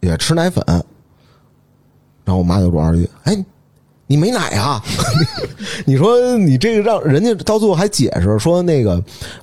也吃奶粉。然后我妈就说二句，哎，你没奶啊？<laughs> 你说你这个让人家到最后还解释说那个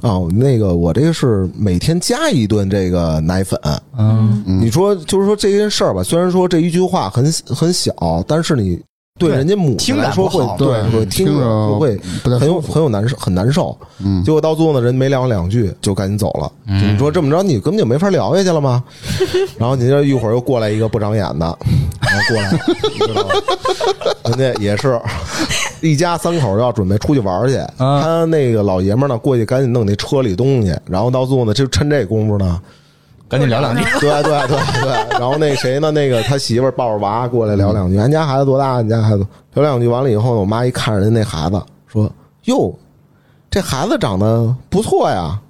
啊，那个我这个是每天加一顿这个奶粉。嗯，你说就是说这件事儿吧，虽然说这一句话很很小，但是你对对人家母亲来说会对会听听着着会很有很有难受很难受。嗯结果到最后呢，人没聊两句就赶紧走了。你说这么着，你根本就没法聊下去了吗？<laughs> 然后你这一会儿又过来一个不长眼的，然后过来，你知道吗？<laughs> 人家也是 <laughs> 一家三口要准备出去玩去，啊他那个老爷们儿呢过去赶紧弄那车里东西，然后到最后呢，就趁这功夫呢。赶紧聊两句。<laughs> 对对对对，然后那谁呢？那个他媳妇抱着娃过来聊两句，俺家孩子多大？你家孩子聊两句完了以后呢，我妈一看人家那孩子，说：“哟，这孩子长得不错呀，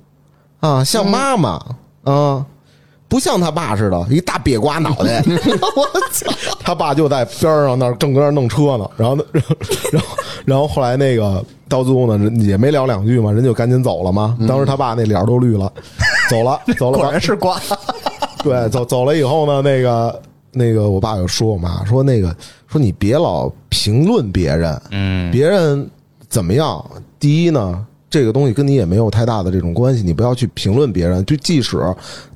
啊，像妈妈啊。”不像他爸似的，一大瘪瓜脑袋。<laughs> 我操！他爸就在边上那正搁那弄车呢。然后，然后，然后后来那个到最后呢，人也没聊两句嘛，人就赶紧走了嘛。当时他爸那脸儿都绿了，走了，<laughs> 走了。果然是瓜。<laughs> 对，走走了以后呢，那个那个，我爸就说我妈说那个说你别老评论别人，嗯，别人怎么样。第一呢，这个东西跟你也没有太大的这种关系，你不要去评论别人。就即使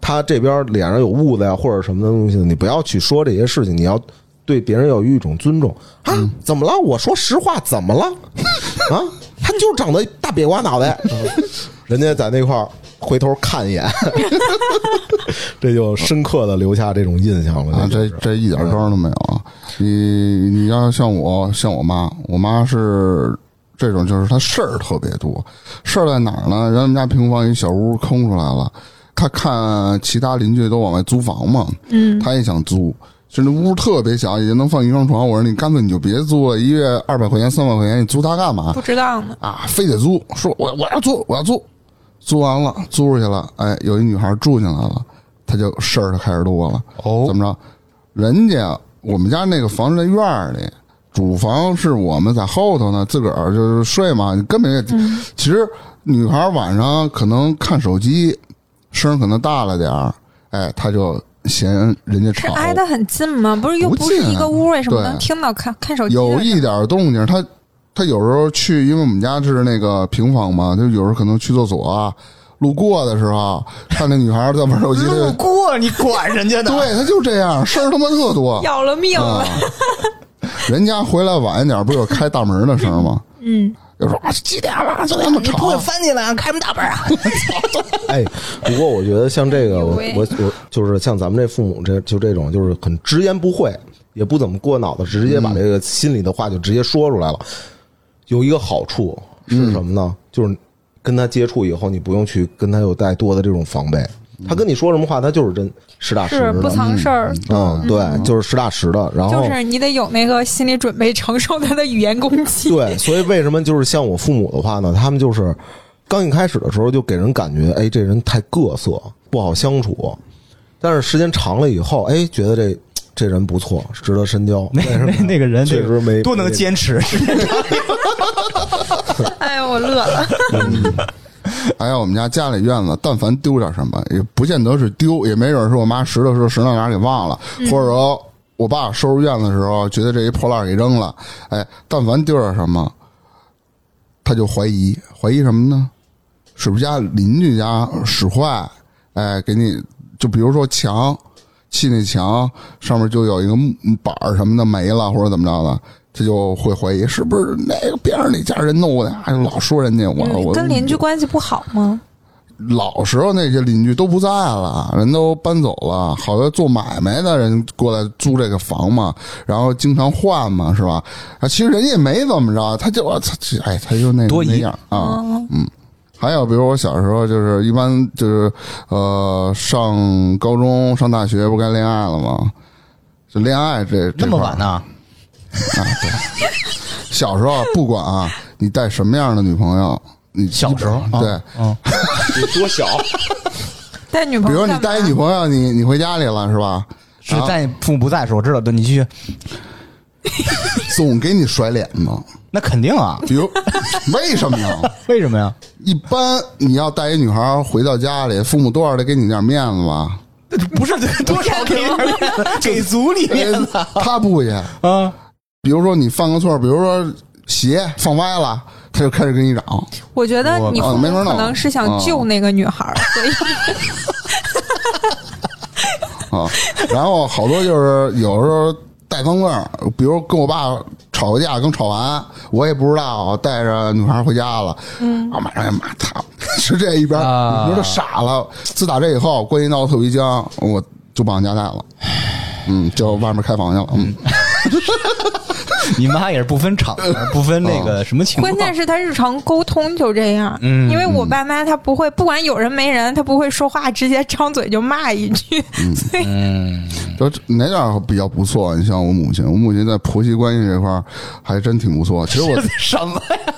他这边脸上有痦子呀或者什么的东西，你不要去说这些事情，你要对别人要有一种尊重啊。怎么了？我说实话，怎么了？啊，他就长得大瘪瓜脑袋，<laughs> 人家在那块儿回头看一眼，<laughs> 这就深刻的留下这种印象了。啊，这这一点招都没有啊！你你要像我，像我妈，我妈是这种，就是她事儿特别多。事儿在哪儿呢？人们家平房一小屋空出来了，她看其他邻居都往外租房嘛，嗯，她也想租。就那屋特别小，也就能放一张床。我说你干脆你就别租了，一月二百块钱、三百块钱，你租它干嘛不知道呢。啊？非得租，说我我要租，我要租，租完了租出去了，哎，有一女孩住进来了，她就事儿就开始多了。哦怎么着？人家我们家那个房子在院儿里，主房是我们在后头呢，自个儿就是睡嘛，你根本也。其实女孩晚上可能看手机，声可能大了点儿，哎，她就嫌人家吵。是挨得很近吗？不是又不不是一个屋，为什么能听到看看手机？有一点动静，他他有时候去，因为我们家是那个平房嘛，就有时候可能去厕所啊，路过的时候看那女孩在玩手机，路过你管人家的？<laughs> 对，他就这样，事儿他妈特多。要了命了啊。<laughs> 人家回来晚一点，不是有开大门的声吗？嗯，就说啊几点了，就那么吵你不会。翻进来开什么大门啊？<laughs> 哎，不过我觉得像这个，<laughs> 我我就是像咱们这父母这就这种，就是很直言不讳，也不怎么过脑子，直接把这个心里的话就直接说出来了。有一个好处是什么呢？就是跟他接触以后，你不用去跟他有太多的这种防备。他跟你说什么话，他就是真实打实是不的。藏事儿，嗯，对，就是实打实的。然后就是你得有那个心理准备，承受他的语言攻击。对，所以为什么就是像我父母的话呢？他们就是刚一开始的时候就给人感觉，哎，这人太各色，不好相处。但是时间长了以后，哎，觉得这这人不错，值得深交。那为什么那 <laughs> 那个人确实没多能坚持，<laughs> 哎呦，我乐了。<laughs> <laughs> 哎呀，我们家家里院子，但凡丢点什么，也不见得是丢，也没准是我妈拾掇拾掇拾到哪儿给忘了，或者说我爸收拾院子的时候觉得这一破烂给扔了。哎，但凡丢点什么，他就怀疑，怀疑什么呢？是不是家邻居家使坏？哎，给你就比如说墙，砌那墙上面就有一个木板儿什么的没了，或者怎么着的，他就会怀疑是不是那个边上那家人弄的，还老说人家我我跟邻居关系不好吗？老时候那些邻居都不在了，人都搬走了，好多做买卖的人过来租这个房嘛，然后经常换嘛，是吧？啊，其实人家也没怎么着，他就我操，这哎，他就那那样啊，嗯。还有，比如我小时候，就是一般就是呃，上高中、上大学不该恋爱了吗？就恋爱这那么这块儿晚呢？小时候啊不管啊，你带什么样的女朋友，你小时候啊对，嗯，有多小？<laughs> 带女朋友比如你带一女朋友，你你回家里了是吧？是啊在父母不在的时候，我知道对。你继续，<laughs> 总给你甩脸子。那肯定啊，比如，为什么呀？<laughs> 为什么呀？一般你要带一女孩回到家里，父母多少得给你点面子吧？不是多少给点面子，给足你面子他不去。啊！比如说你犯个错，比如说鞋放歪了，他就开始跟你嚷。我觉得你可能是想救那个女孩儿，<laughs> 所以啊，然后好多就是有时候带脏字，比如跟我爸吵个架，刚吵完，我也不知道带着女孩回家了，嗯，啊，马上也骂他，是这一边，啊你说他傻了。自打这以后，关系闹得特别僵，我就不往家带了，嗯，就外面开房去了，嗯，<laughs> 你妈也是不分场合，不分那个什么情况。关键是他日常沟通就这样。嗯因为我爸妈他不会，不管有人没人，他不会说话，直接张嘴就骂一句。所以嗯，就哪点儿比较不错？你像我母亲，我母亲在婆媳关系这块儿还真挺不错。其实我 <laughs> 什么呀？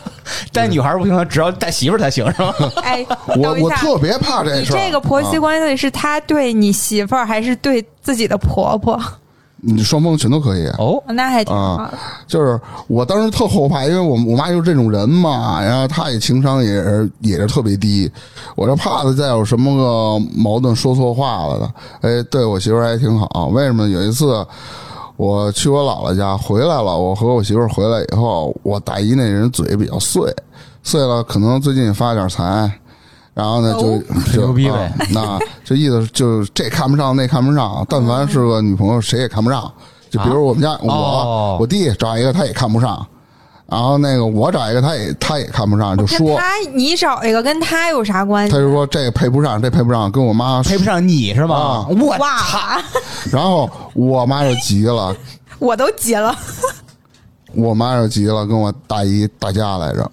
带女孩儿不行，只要带媳妇儿才行，是吧？哎，我我特别怕这你事儿。这个婆媳啊关系是他对你媳妇儿，还是对自己的婆婆？你双方全都可以。哦，那还挺好啊。就是我当时特后怕，因为我我妈就是这种人嘛，然后她也情商也是也是特别低，我就怕她再有什么个矛盾说错话了的。哎，对我媳妇儿还挺好。为什么？有一次我去我姥姥家回来了，我和我媳妇儿回来以后，我大姨那人嘴比较碎，碎了可能最近也发点财。然后呢，就牛逼呗啊那这意思就是这看不上，那看不上。但凡是个女朋友，谁也看不上。就比如我们家我、哦我弟找一个，他也看不上。然后那个我找一个，他也他也看不上，就说他你找一个跟他有啥关系？他就说这配不上，这配不上，跟我妈配不上你是吧？啊我哇，然后我妈就急了，<laughs> 我都急了，我妈就急了，跟我大姨打架来着。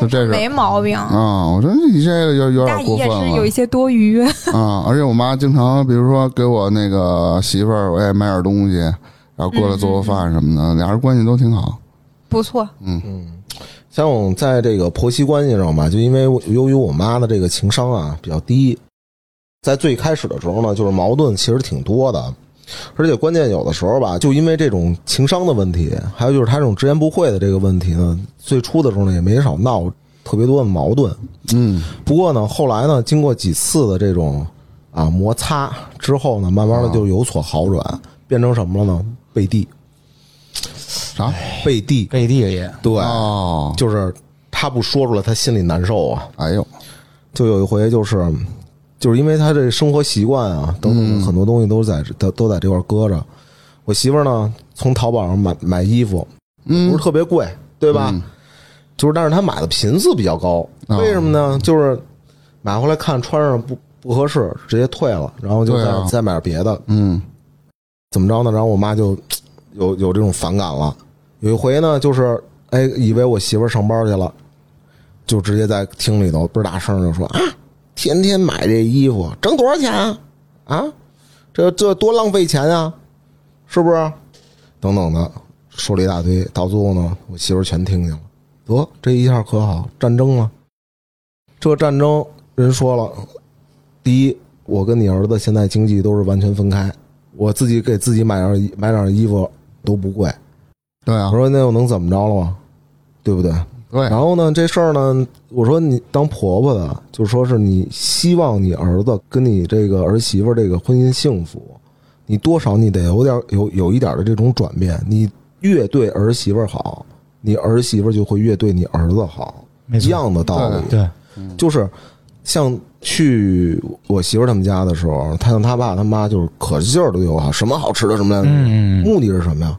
就这是没毛病。啊，我说你这个有有大姨也点过分了是有一些多余，<laughs> 啊！而且我妈经常，比如说给我那个媳妇儿，我也买点东西，然后过来做做饭什么的，俩人关系都挺好。不错。嗯嗯像我在这个婆媳关系上吧，就因为我由于我妈的这个情商啊比较低，在最开始的时候呢，就是矛盾其实挺多的，而且关键有的时候吧，就因为这种情商的问题，还有就是他这种直言不讳的这个问题呢，最初的时候呢也没少闹特别多的矛盾。嗯，不过呢，后来呢，经过几次的这种啊摩擦之后呢，慢慢的就有所好转，变成什么了呢？背地，啥？背地，背地里对，哦，就是他不说出来，他心里难受啊。哎呦，就有一回就是，就是因为他这生活习惯啊，等等很多东西都在都都在这块搁着。我媳妇儿呢，从淘宝上买买衣服，嗯不是特别贵，对吧？嗯就是，但是她买的频次比较高，哦为什么呢？就是买回来看穿上不不合适，直接退了，然后就再、啊再买点别的，嗯怎么着呢？然后我妈就 <tsk> 有有这种反感了。有一回呢，就是哎，以为我媳妇儿上班去了，就直接在厅里头倍儿大声就说啊，天天买这衣服挣多少钱啊？啊，这这多浪费钱啊，是不是？等等的说了一大堆，到最后呢，我媳妇全听见了。得，这一下可好，战争了。这战争人说了，第一，我跟你儿子现在经济都是完全分开，我自己给自己买点买点衣服都不贵。对啊我，说那又能怎么着了吗？对不对？对，然后呢，这事儿呢，我说你当婆婆的，就说是你希望你儿子跟你这个儿媳妇这个婚姻幸福，你多少你得有点有有一点的这种转变。你越对儿媳妇好，你儿媳妇就会越对你儿子好，一样的道理。对，就是像去我媳妇儿他们家的时候，他让他爸他妈就是可劲儿的对我好，什么好吃的什么的，嗯，目的是什么呀？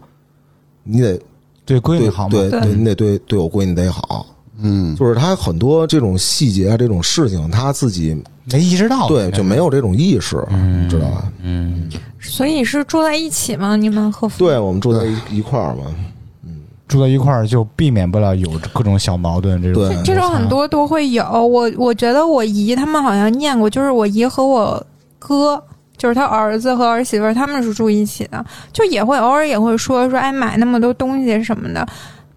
你得对闺女对好嘛，对对对，你得对对我闺女得好。嗯，就是他很多这种细节啊，这种事情，他自己没意识到，对就没有这种意识，嗯知道吧？嗯，所以是住在一起吗？你们和父母对，我们住在一一块儿嘛，住在一块儿就避免不了有各种小矛盾，这种对这种很多都会有。我我觉得我姨他们好像念过，就是我姨和我哥，就是他儿子和儿媳妇，他们是住一起的，就也会偶尔也会说说，哎，买那么多东西什么的。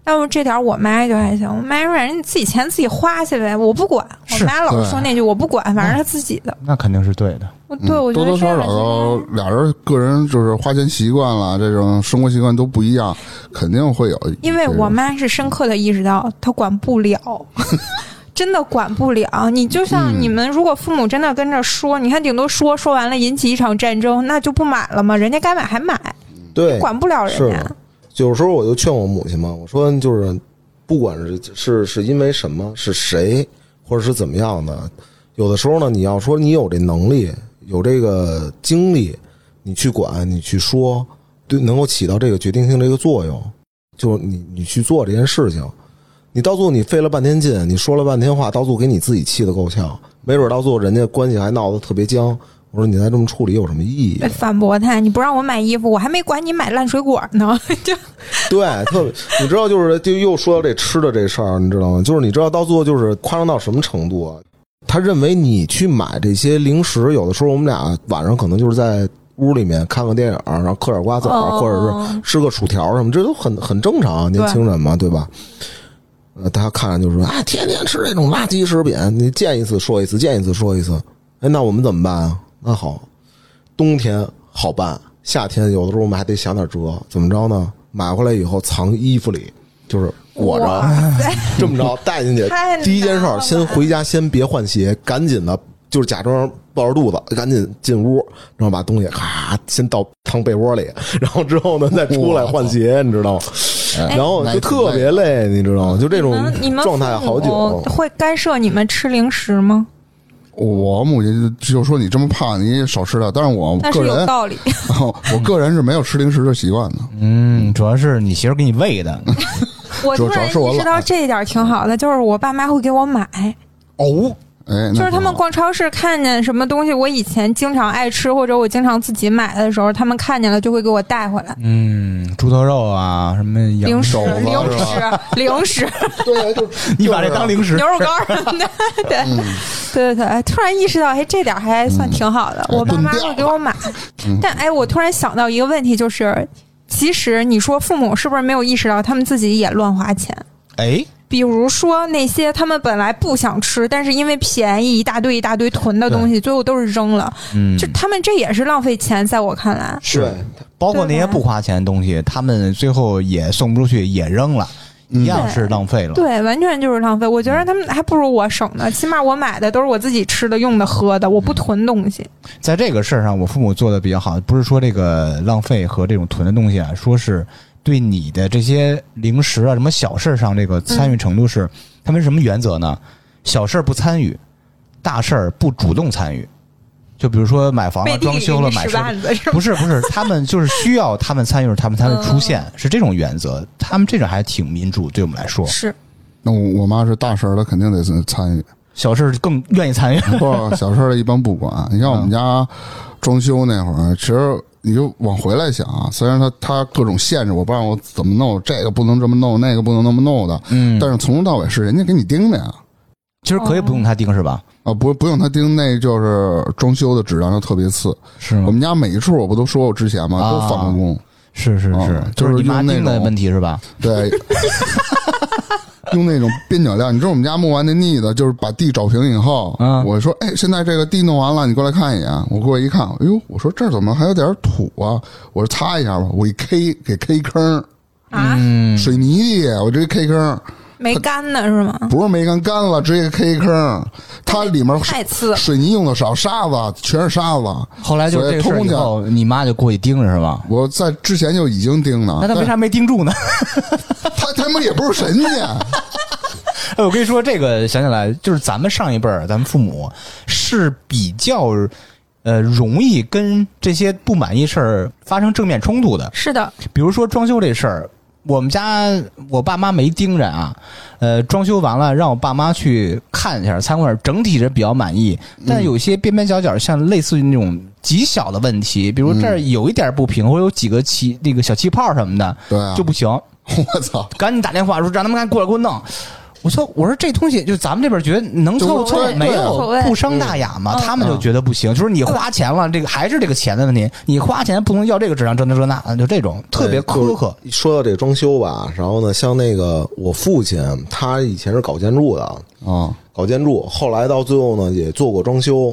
要不这点儿我妈就还行，我妈说反正你自己钱自己花去呗，我不管。我妈老是说那句我不管，反正她自己的。那肯定是对的。我对我觉多多少少其实俩人个人就是花钱习惯了，这种生活习惯都不一样，肯定会有。因为我妈是深刻的意识到她管不了，<laughs> 真的管不了。你就像嗯你们，如果父母真的跟着说，你看顶多说说完了引起一场战争，那就不买了吗？人家该买还买，对，管不了人家是。有时候我就劝我母亲嘛，我说就是不管是是是因为什么，是谁，或者是怎么样的，有的时候呢，你要说你有这能力，有这个精力，你去管，你去说，对，能够起到这个决定性这个作用，就你你去做这件事情。你到最后你费了半天劲，你说了半天话，到最后给你自己气得够呛，没准到最后人家关系还闹得特别僵。我说你再这么处理有什么意义啊？反驳他，你不让我买衣服，我还没管你买烂水果呢。<laughs> 就对，特别，你知道，就是就又说到这吃的这事儿，你知道吗？就是你知道到最后就是夸张到什么程度啊？他认为你去买这些零食，有的时候我们俩晚上可能就是在屋里面看个电影，然后嗑点瓜子儿，哦或者是吃个薯条什么，这都很很正常啊，年轻人嘛，对吧？呃，大家看着就说啊，天天吃这种垃圾食品，你见一次说一次，见一次说一次。哎，那我们怎么办啊？那好，冬天好办，夏天有的时候我们还得想点辙。怎么着呢？买回来以后藏衣服里，就是裹着，这么着带进去第一件事儿，先回家，先别换鞋，赶紧的，就是假装抱着肚子，赶紧进屋，然后把东西咔先倒藏被窝里，然后之后呢再出来换鞋，你知道吗？然后就特别累，你知道吗？就这种你们状态好久。会干涉你们吃零食吗？我母亲就说你这么胖，你少吃点。但是我个人，有道理。<laughs> 我个人是没有吃零食的习惯的。嗯，主要是你媳妇给你喂的。<laughs> 我突然主要是我意识到这一点挺好的，就是我爸妈会给我买，哦，哎，就是他们逛超市看见什么东西，我以前经常爱吃或者我经常自己买的时候，他们看见了就会给我带回来。嗯，猪头肉啊，什么羊零食、零？食、零食、<laughs> 对，就你把这当零食牛肉干什么的，对，对对对，哎突然意识到，哎，这点还算挺好的。我爸妈会给我买，但哎，我突然想到一个问题，就是其实你说父母是不是没有意识到他们自己也乱花钱？哎，比如说那些他们本来不想吃，但是因为便宜一大堆一大堆囤的东西，最后都是扔了。嗯，就他们这也是浪费钱，在我看来。是包括那些不花钱的东西，他们最后也送不出去，也扔了，一样是浪费了。对，完全就是浪费。我觉得他们还不如我省呢，起码我买的都是我自己吃的、用的、喝的，我不囤东西。在这个事儿上，我父母做的比较好，不是说这个浪费和这种囤的东西啊，说是对你的这些零食啊、什么小事上这个参与程度是，他们什么原则呢？小事儿不参与，大事儿不主动参与。就比如说买房了、装修了、买车？不是不是，他们就是需要他们参与，他们才会出现，是这种原则。他们这种还挺民主，对我们来说，是那我我妈是大事儿，她肯定得参与。小事儿更愿意参与。不，小事儿一般不管。你像我们家装修那会儿，其实你就往回来想啊，虽然他他各种限制我，不让我怎么弄，这个不能这么弄，那个不能那么弄的，嗯但是从头到尾是人家给你盯的呀。其实可以不用他盯是吧？啊，不不用他盯，那就是装修的质量就特别次。是？我们家每一处我不都说过之前吗？啊都返过工。是是是哦，就是你妈那的问题是吧？对，<laughs> <laughs> 用那种边角料，你知道我们家木完那腻子，就是把地找平以后，嗯我说，哎，现在这个地弄完了，你过来看一眼。我过来一看，哎呦，我说这儿怎么还有点土啊？我说擦一下吧，我一 K 给 K 坑，啊，嗯，水泥地，我直接 K 坑，没干呢是吗？不是没干干了，直接开一坑，它里面太次了。水泥用的少，沙子全是沙子。后来就这个事儿以后，你妈就过去盯着是吧？我在之前就已经盯了，那他为啥没盯住呢？<laughs> 他他妈也不是神仙，<laughs> 哎，我跟你说，这个想起来，就是咱们上一辈儿，咱们父母是比较呃容易跟这些不满意事儿发生正面冲突的。是的，比如说装修这事儿，我们家我爸妈没盯着啊，呃，装修完了让我爸妈去看一下参观，整体是比较满意，但有些边边角角，像类似于那种极小的问题，比如这儿有一点不平，或者有几个气那个小气泡什么的，对啊，就不行，<laughs> 我操，赶紧打电话说让他们赶紧过来给我弄。我说我说这东西就咱们这边觉得能凑凑没有不伤大雅嘛，嗯他们就觉得不行，就是你花钱了，这个还是这个钱的问题，你花钱不能要这个质量，这那这那，就这种特别苛刻。说到这个装修吧，然后呢，像那个我父亲，他以前是搞建筑的，啊，搞建筑，后来到最后呢，也做过装修，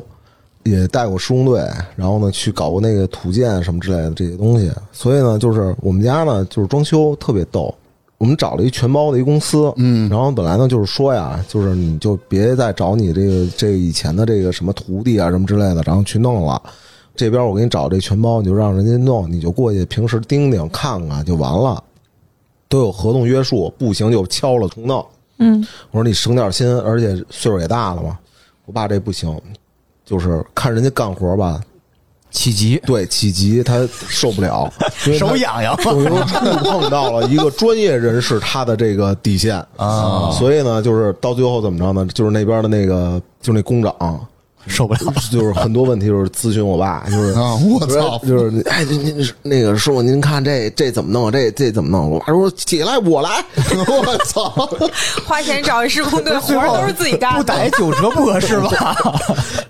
也带过施工队，然后呢，去搞过那个土建什么之类的这些东西。所以呢，就是我们家呢，就是装修特别逗。我们找了一全包的一公司，嗯然后本来呢就是说呀，就是你就别再找你这个这个以前的这个什么徒弟啊什么之类的，然后去弄了。这边我给你找这全包，你就让人家弄，你就过去平时盯盯看看就完了，都有合同约束，不行就敲了重弄。嗯，我说你省点心，而且岁数也大了嘛。我爸这不行，就是看人家干活吧，起急，对起急他受不了，<laughs> 手痒痒我就触碰到了一个专业人士他的这个底线啊，所以呢，就是到最后怎么着呢？就是那边的那个，就是那工长，受不了。<laughs> 就是很多问题就是咨询我爸，就是啊我操就是就是哎，您您那个师傅，您看这这怎么弄？这这怎么弄？我爸说起来，我来，<laughs> 我操！<laughs> 花钱找一施工队，活儿都是自己干不的，逮九折不合适吧？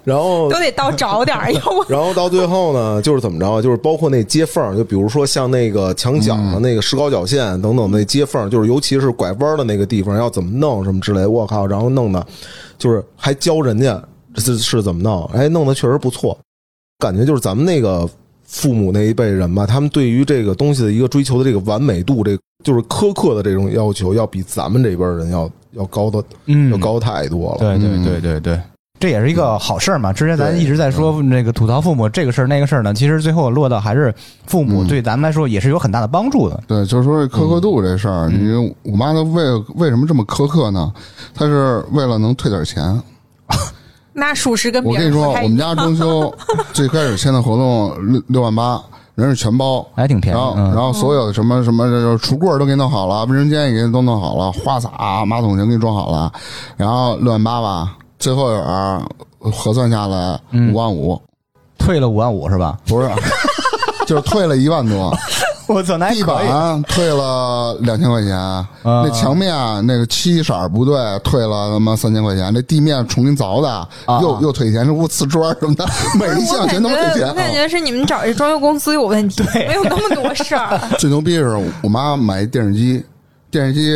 然后都得到找点儿，要不然后到最后呢，就是怎么着？就是包括那接缝，就比如说像那个墙角的那个石膏角线等等那接缝，就是尤其是拐弯的那个地方要怎么弄什么之类，我靠！然后弄的，就是还教人家是是怎么弄，哎，弄得确实不错。感觉就是咱们那个父母那一辈人吧，他们对于这个东西的一个追求的这个完美度，这就是苛刻的这种要求，要比咱们这边人要要高的嗯要高太多了。对对对对对，这也是一个好事儿嘛。之前咱一直在说那个吐槽父母这个事儿那个事儿呢，其实最后落到还是父母对咱们来说也是有很大的帮助的。对，就是说这苛刻度这事儿，你我妈她为为什么这么苛刻呢？她是为了能退点钱。那属实跟我跟你说，我们家装修 <laughs> 最开始签的合同六六万八，人是全包，还挺便宜然后嗯。然后所有的什么什么这橱柜都给你弄好了，卫生间也给你都弄好了，花洒、马桶全给你装好了，然后六万八吧，最后有人核算下来五万五，退了五万五是吧？不是，<laughs> 就是退了一万多。<laughs> 我操，那地板退了两千块钱，那墙面那个漆色不对，退了他妈三千块钱。这地面重新凿的，又又退钱，这屋瓷砖什么的，<laughs> 每一项全他妈退钱啊我感。觉是你们找这装修公司有问题，没有那么多事儿。<laughs> 最牛逼是我妈买一电视机，电视机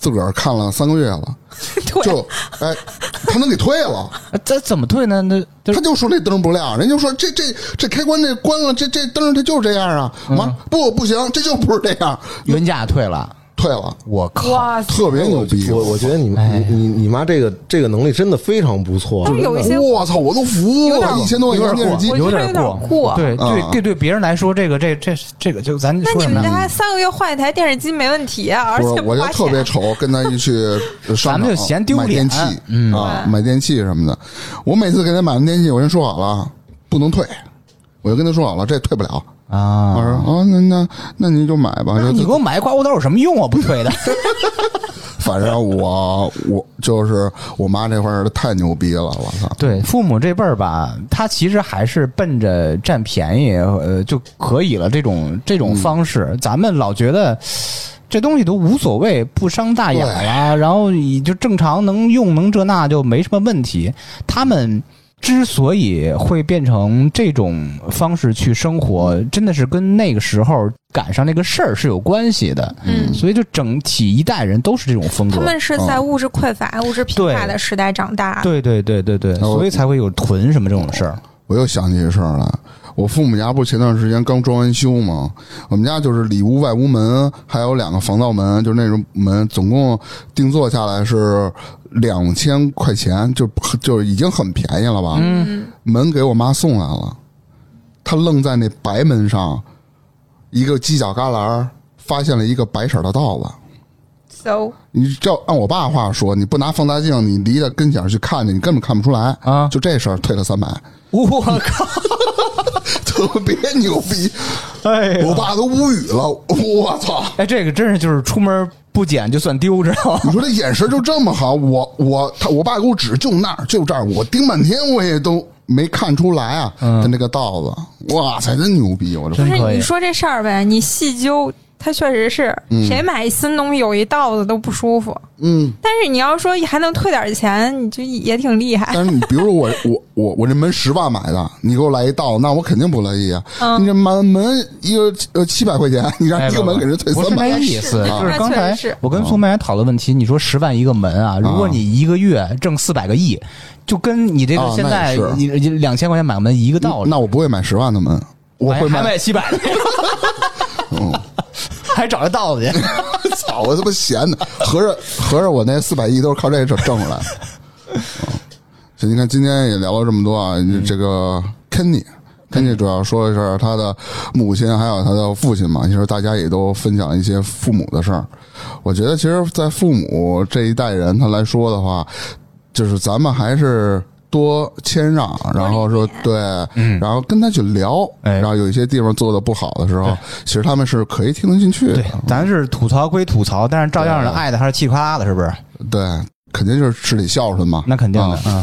自个儿看了三个月了，<laughs> 对，就哎，他能给退了。这怎么退呢？那就他就说那灯不亮，人就说这这这开关这关了，这这灯它就是这样啊。妈，不不行，这就不是这样，原价退了。退了，我靠！特别牛逼。我我觉得你哎你你你妈这个这个能力真的非常不错，但是有一些我操，我都服了，有一千多块钱电视机，有点过过对对啊对，对别人来说，这个这这这个就咱那你？们家三个月换一台电视机没问题啊，而且，我就且花钱。特别愁，跟他一去 <laughs> 商场咱们就嫌丢脸买电器，嗯啊，买电器什么的。我每次给他买完电器，我先说好了，不能退，我就跟他说好了，这退不了。我啊，说哦，那那那您就买吧。你给我买刮胡刀有什么用啊？不退的。<laughs> 反正我我就是我妈这块儿太牛逼了，我操！对，父母这辈儿吧，他其实还是奔着占便宜呃就可以了这种这种方式。咱们老觉得这东西都无所谓，不伤大雅啦，然后你就正常能用能这那就没什么问题。他们。之所以会变成这种方式去生活，真的是跟那个时候赶上那个事儿是有关系的。嗯所以就整体一代人都是这种风格。他们是在物质匮乏、物质贫乏的时代长大。对对对对对，所以才会有囤什么这种事儿。我又想起一事儿来，我父母家不是前段时间刚装完修吗？我们家就是里屋、外屋门，还有两个防盗门，就是那种门，总共定做下来是两千块钱，就就已经很便宜了吧？嗯，门给我妈送来了，她愣在那白门上一个犄角旮旯发现了一个白色的道子。so 你照按我爸话说，你不拿放大镜，你离得跟前去看去，你根本看不出来啊就这事儿退了三百，我靠！<laughs> <laughs> 特别牛逼。哎我爸都无语了，我操！哎，这个真是就是出门不捡就算丢，知道吗？<laughs> 你说这眼神就这么好，我我他我爸给我指就那儿就这儿，我盯半天我也都没看出来啊，他那个道子，哇塞，真牛逼！我这真可以不是你说这事儿呗，你细究他确实是，嗯谁买新东西有一道子都不舒服。嗯，但是你要说还能退点钱，你就也挺厉害。但是你比如说我我我我这门十万买的，你给我来一道，那我肯定不乐意啊。嗯你这满门一个呃七百块钱，你让哎一个门给人退不是那三百，意思，啊就是刚才我跟苏梅还讨论问题，你说十万一个门啊，如果你一个月挣四百个亿，就跟你这个啊现在你你两千块钱买个门一个道理。那我不会买十万的门，我会买。卖七百的，嗯，<laughs> 还找这道子去。<laughs> 操，我他妈闲的，合着合着我那四百亿都是靠这挣挣出来的。嗯行，你看今天也聊了这么多啊，这个 Kenny。Kenny 主要说的是他的母亲，还有他的父亲嘛。其实大家也都分享一些父母的事儿。我觉得，其实，在父母这一代人他来说的话，就是咱们还是多谦让，然后说对，然后跟他去聊，哎然后有一些地方做的不好的时候对，其实他们是可以听得进去的对。，咱是吐槽归吐槽，但是照样的爱的还是气夸啦的，是不是？对，肯定就是吃里孝顺嘛。那肯定的啊啊。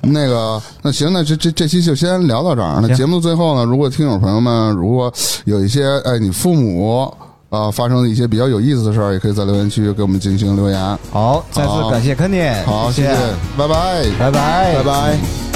<laughs> 那个，那行，那这这这期就先聊到这儿。那行节目的最后呢，如果听友朋友们如果有一些哎，你父母啊、发生的一些比较有意思的事儿，也可以在留言区给我们进行留言。好，再次感谢 Kenny，，好，谢谢谢，拜拜。拜拜，拜拜。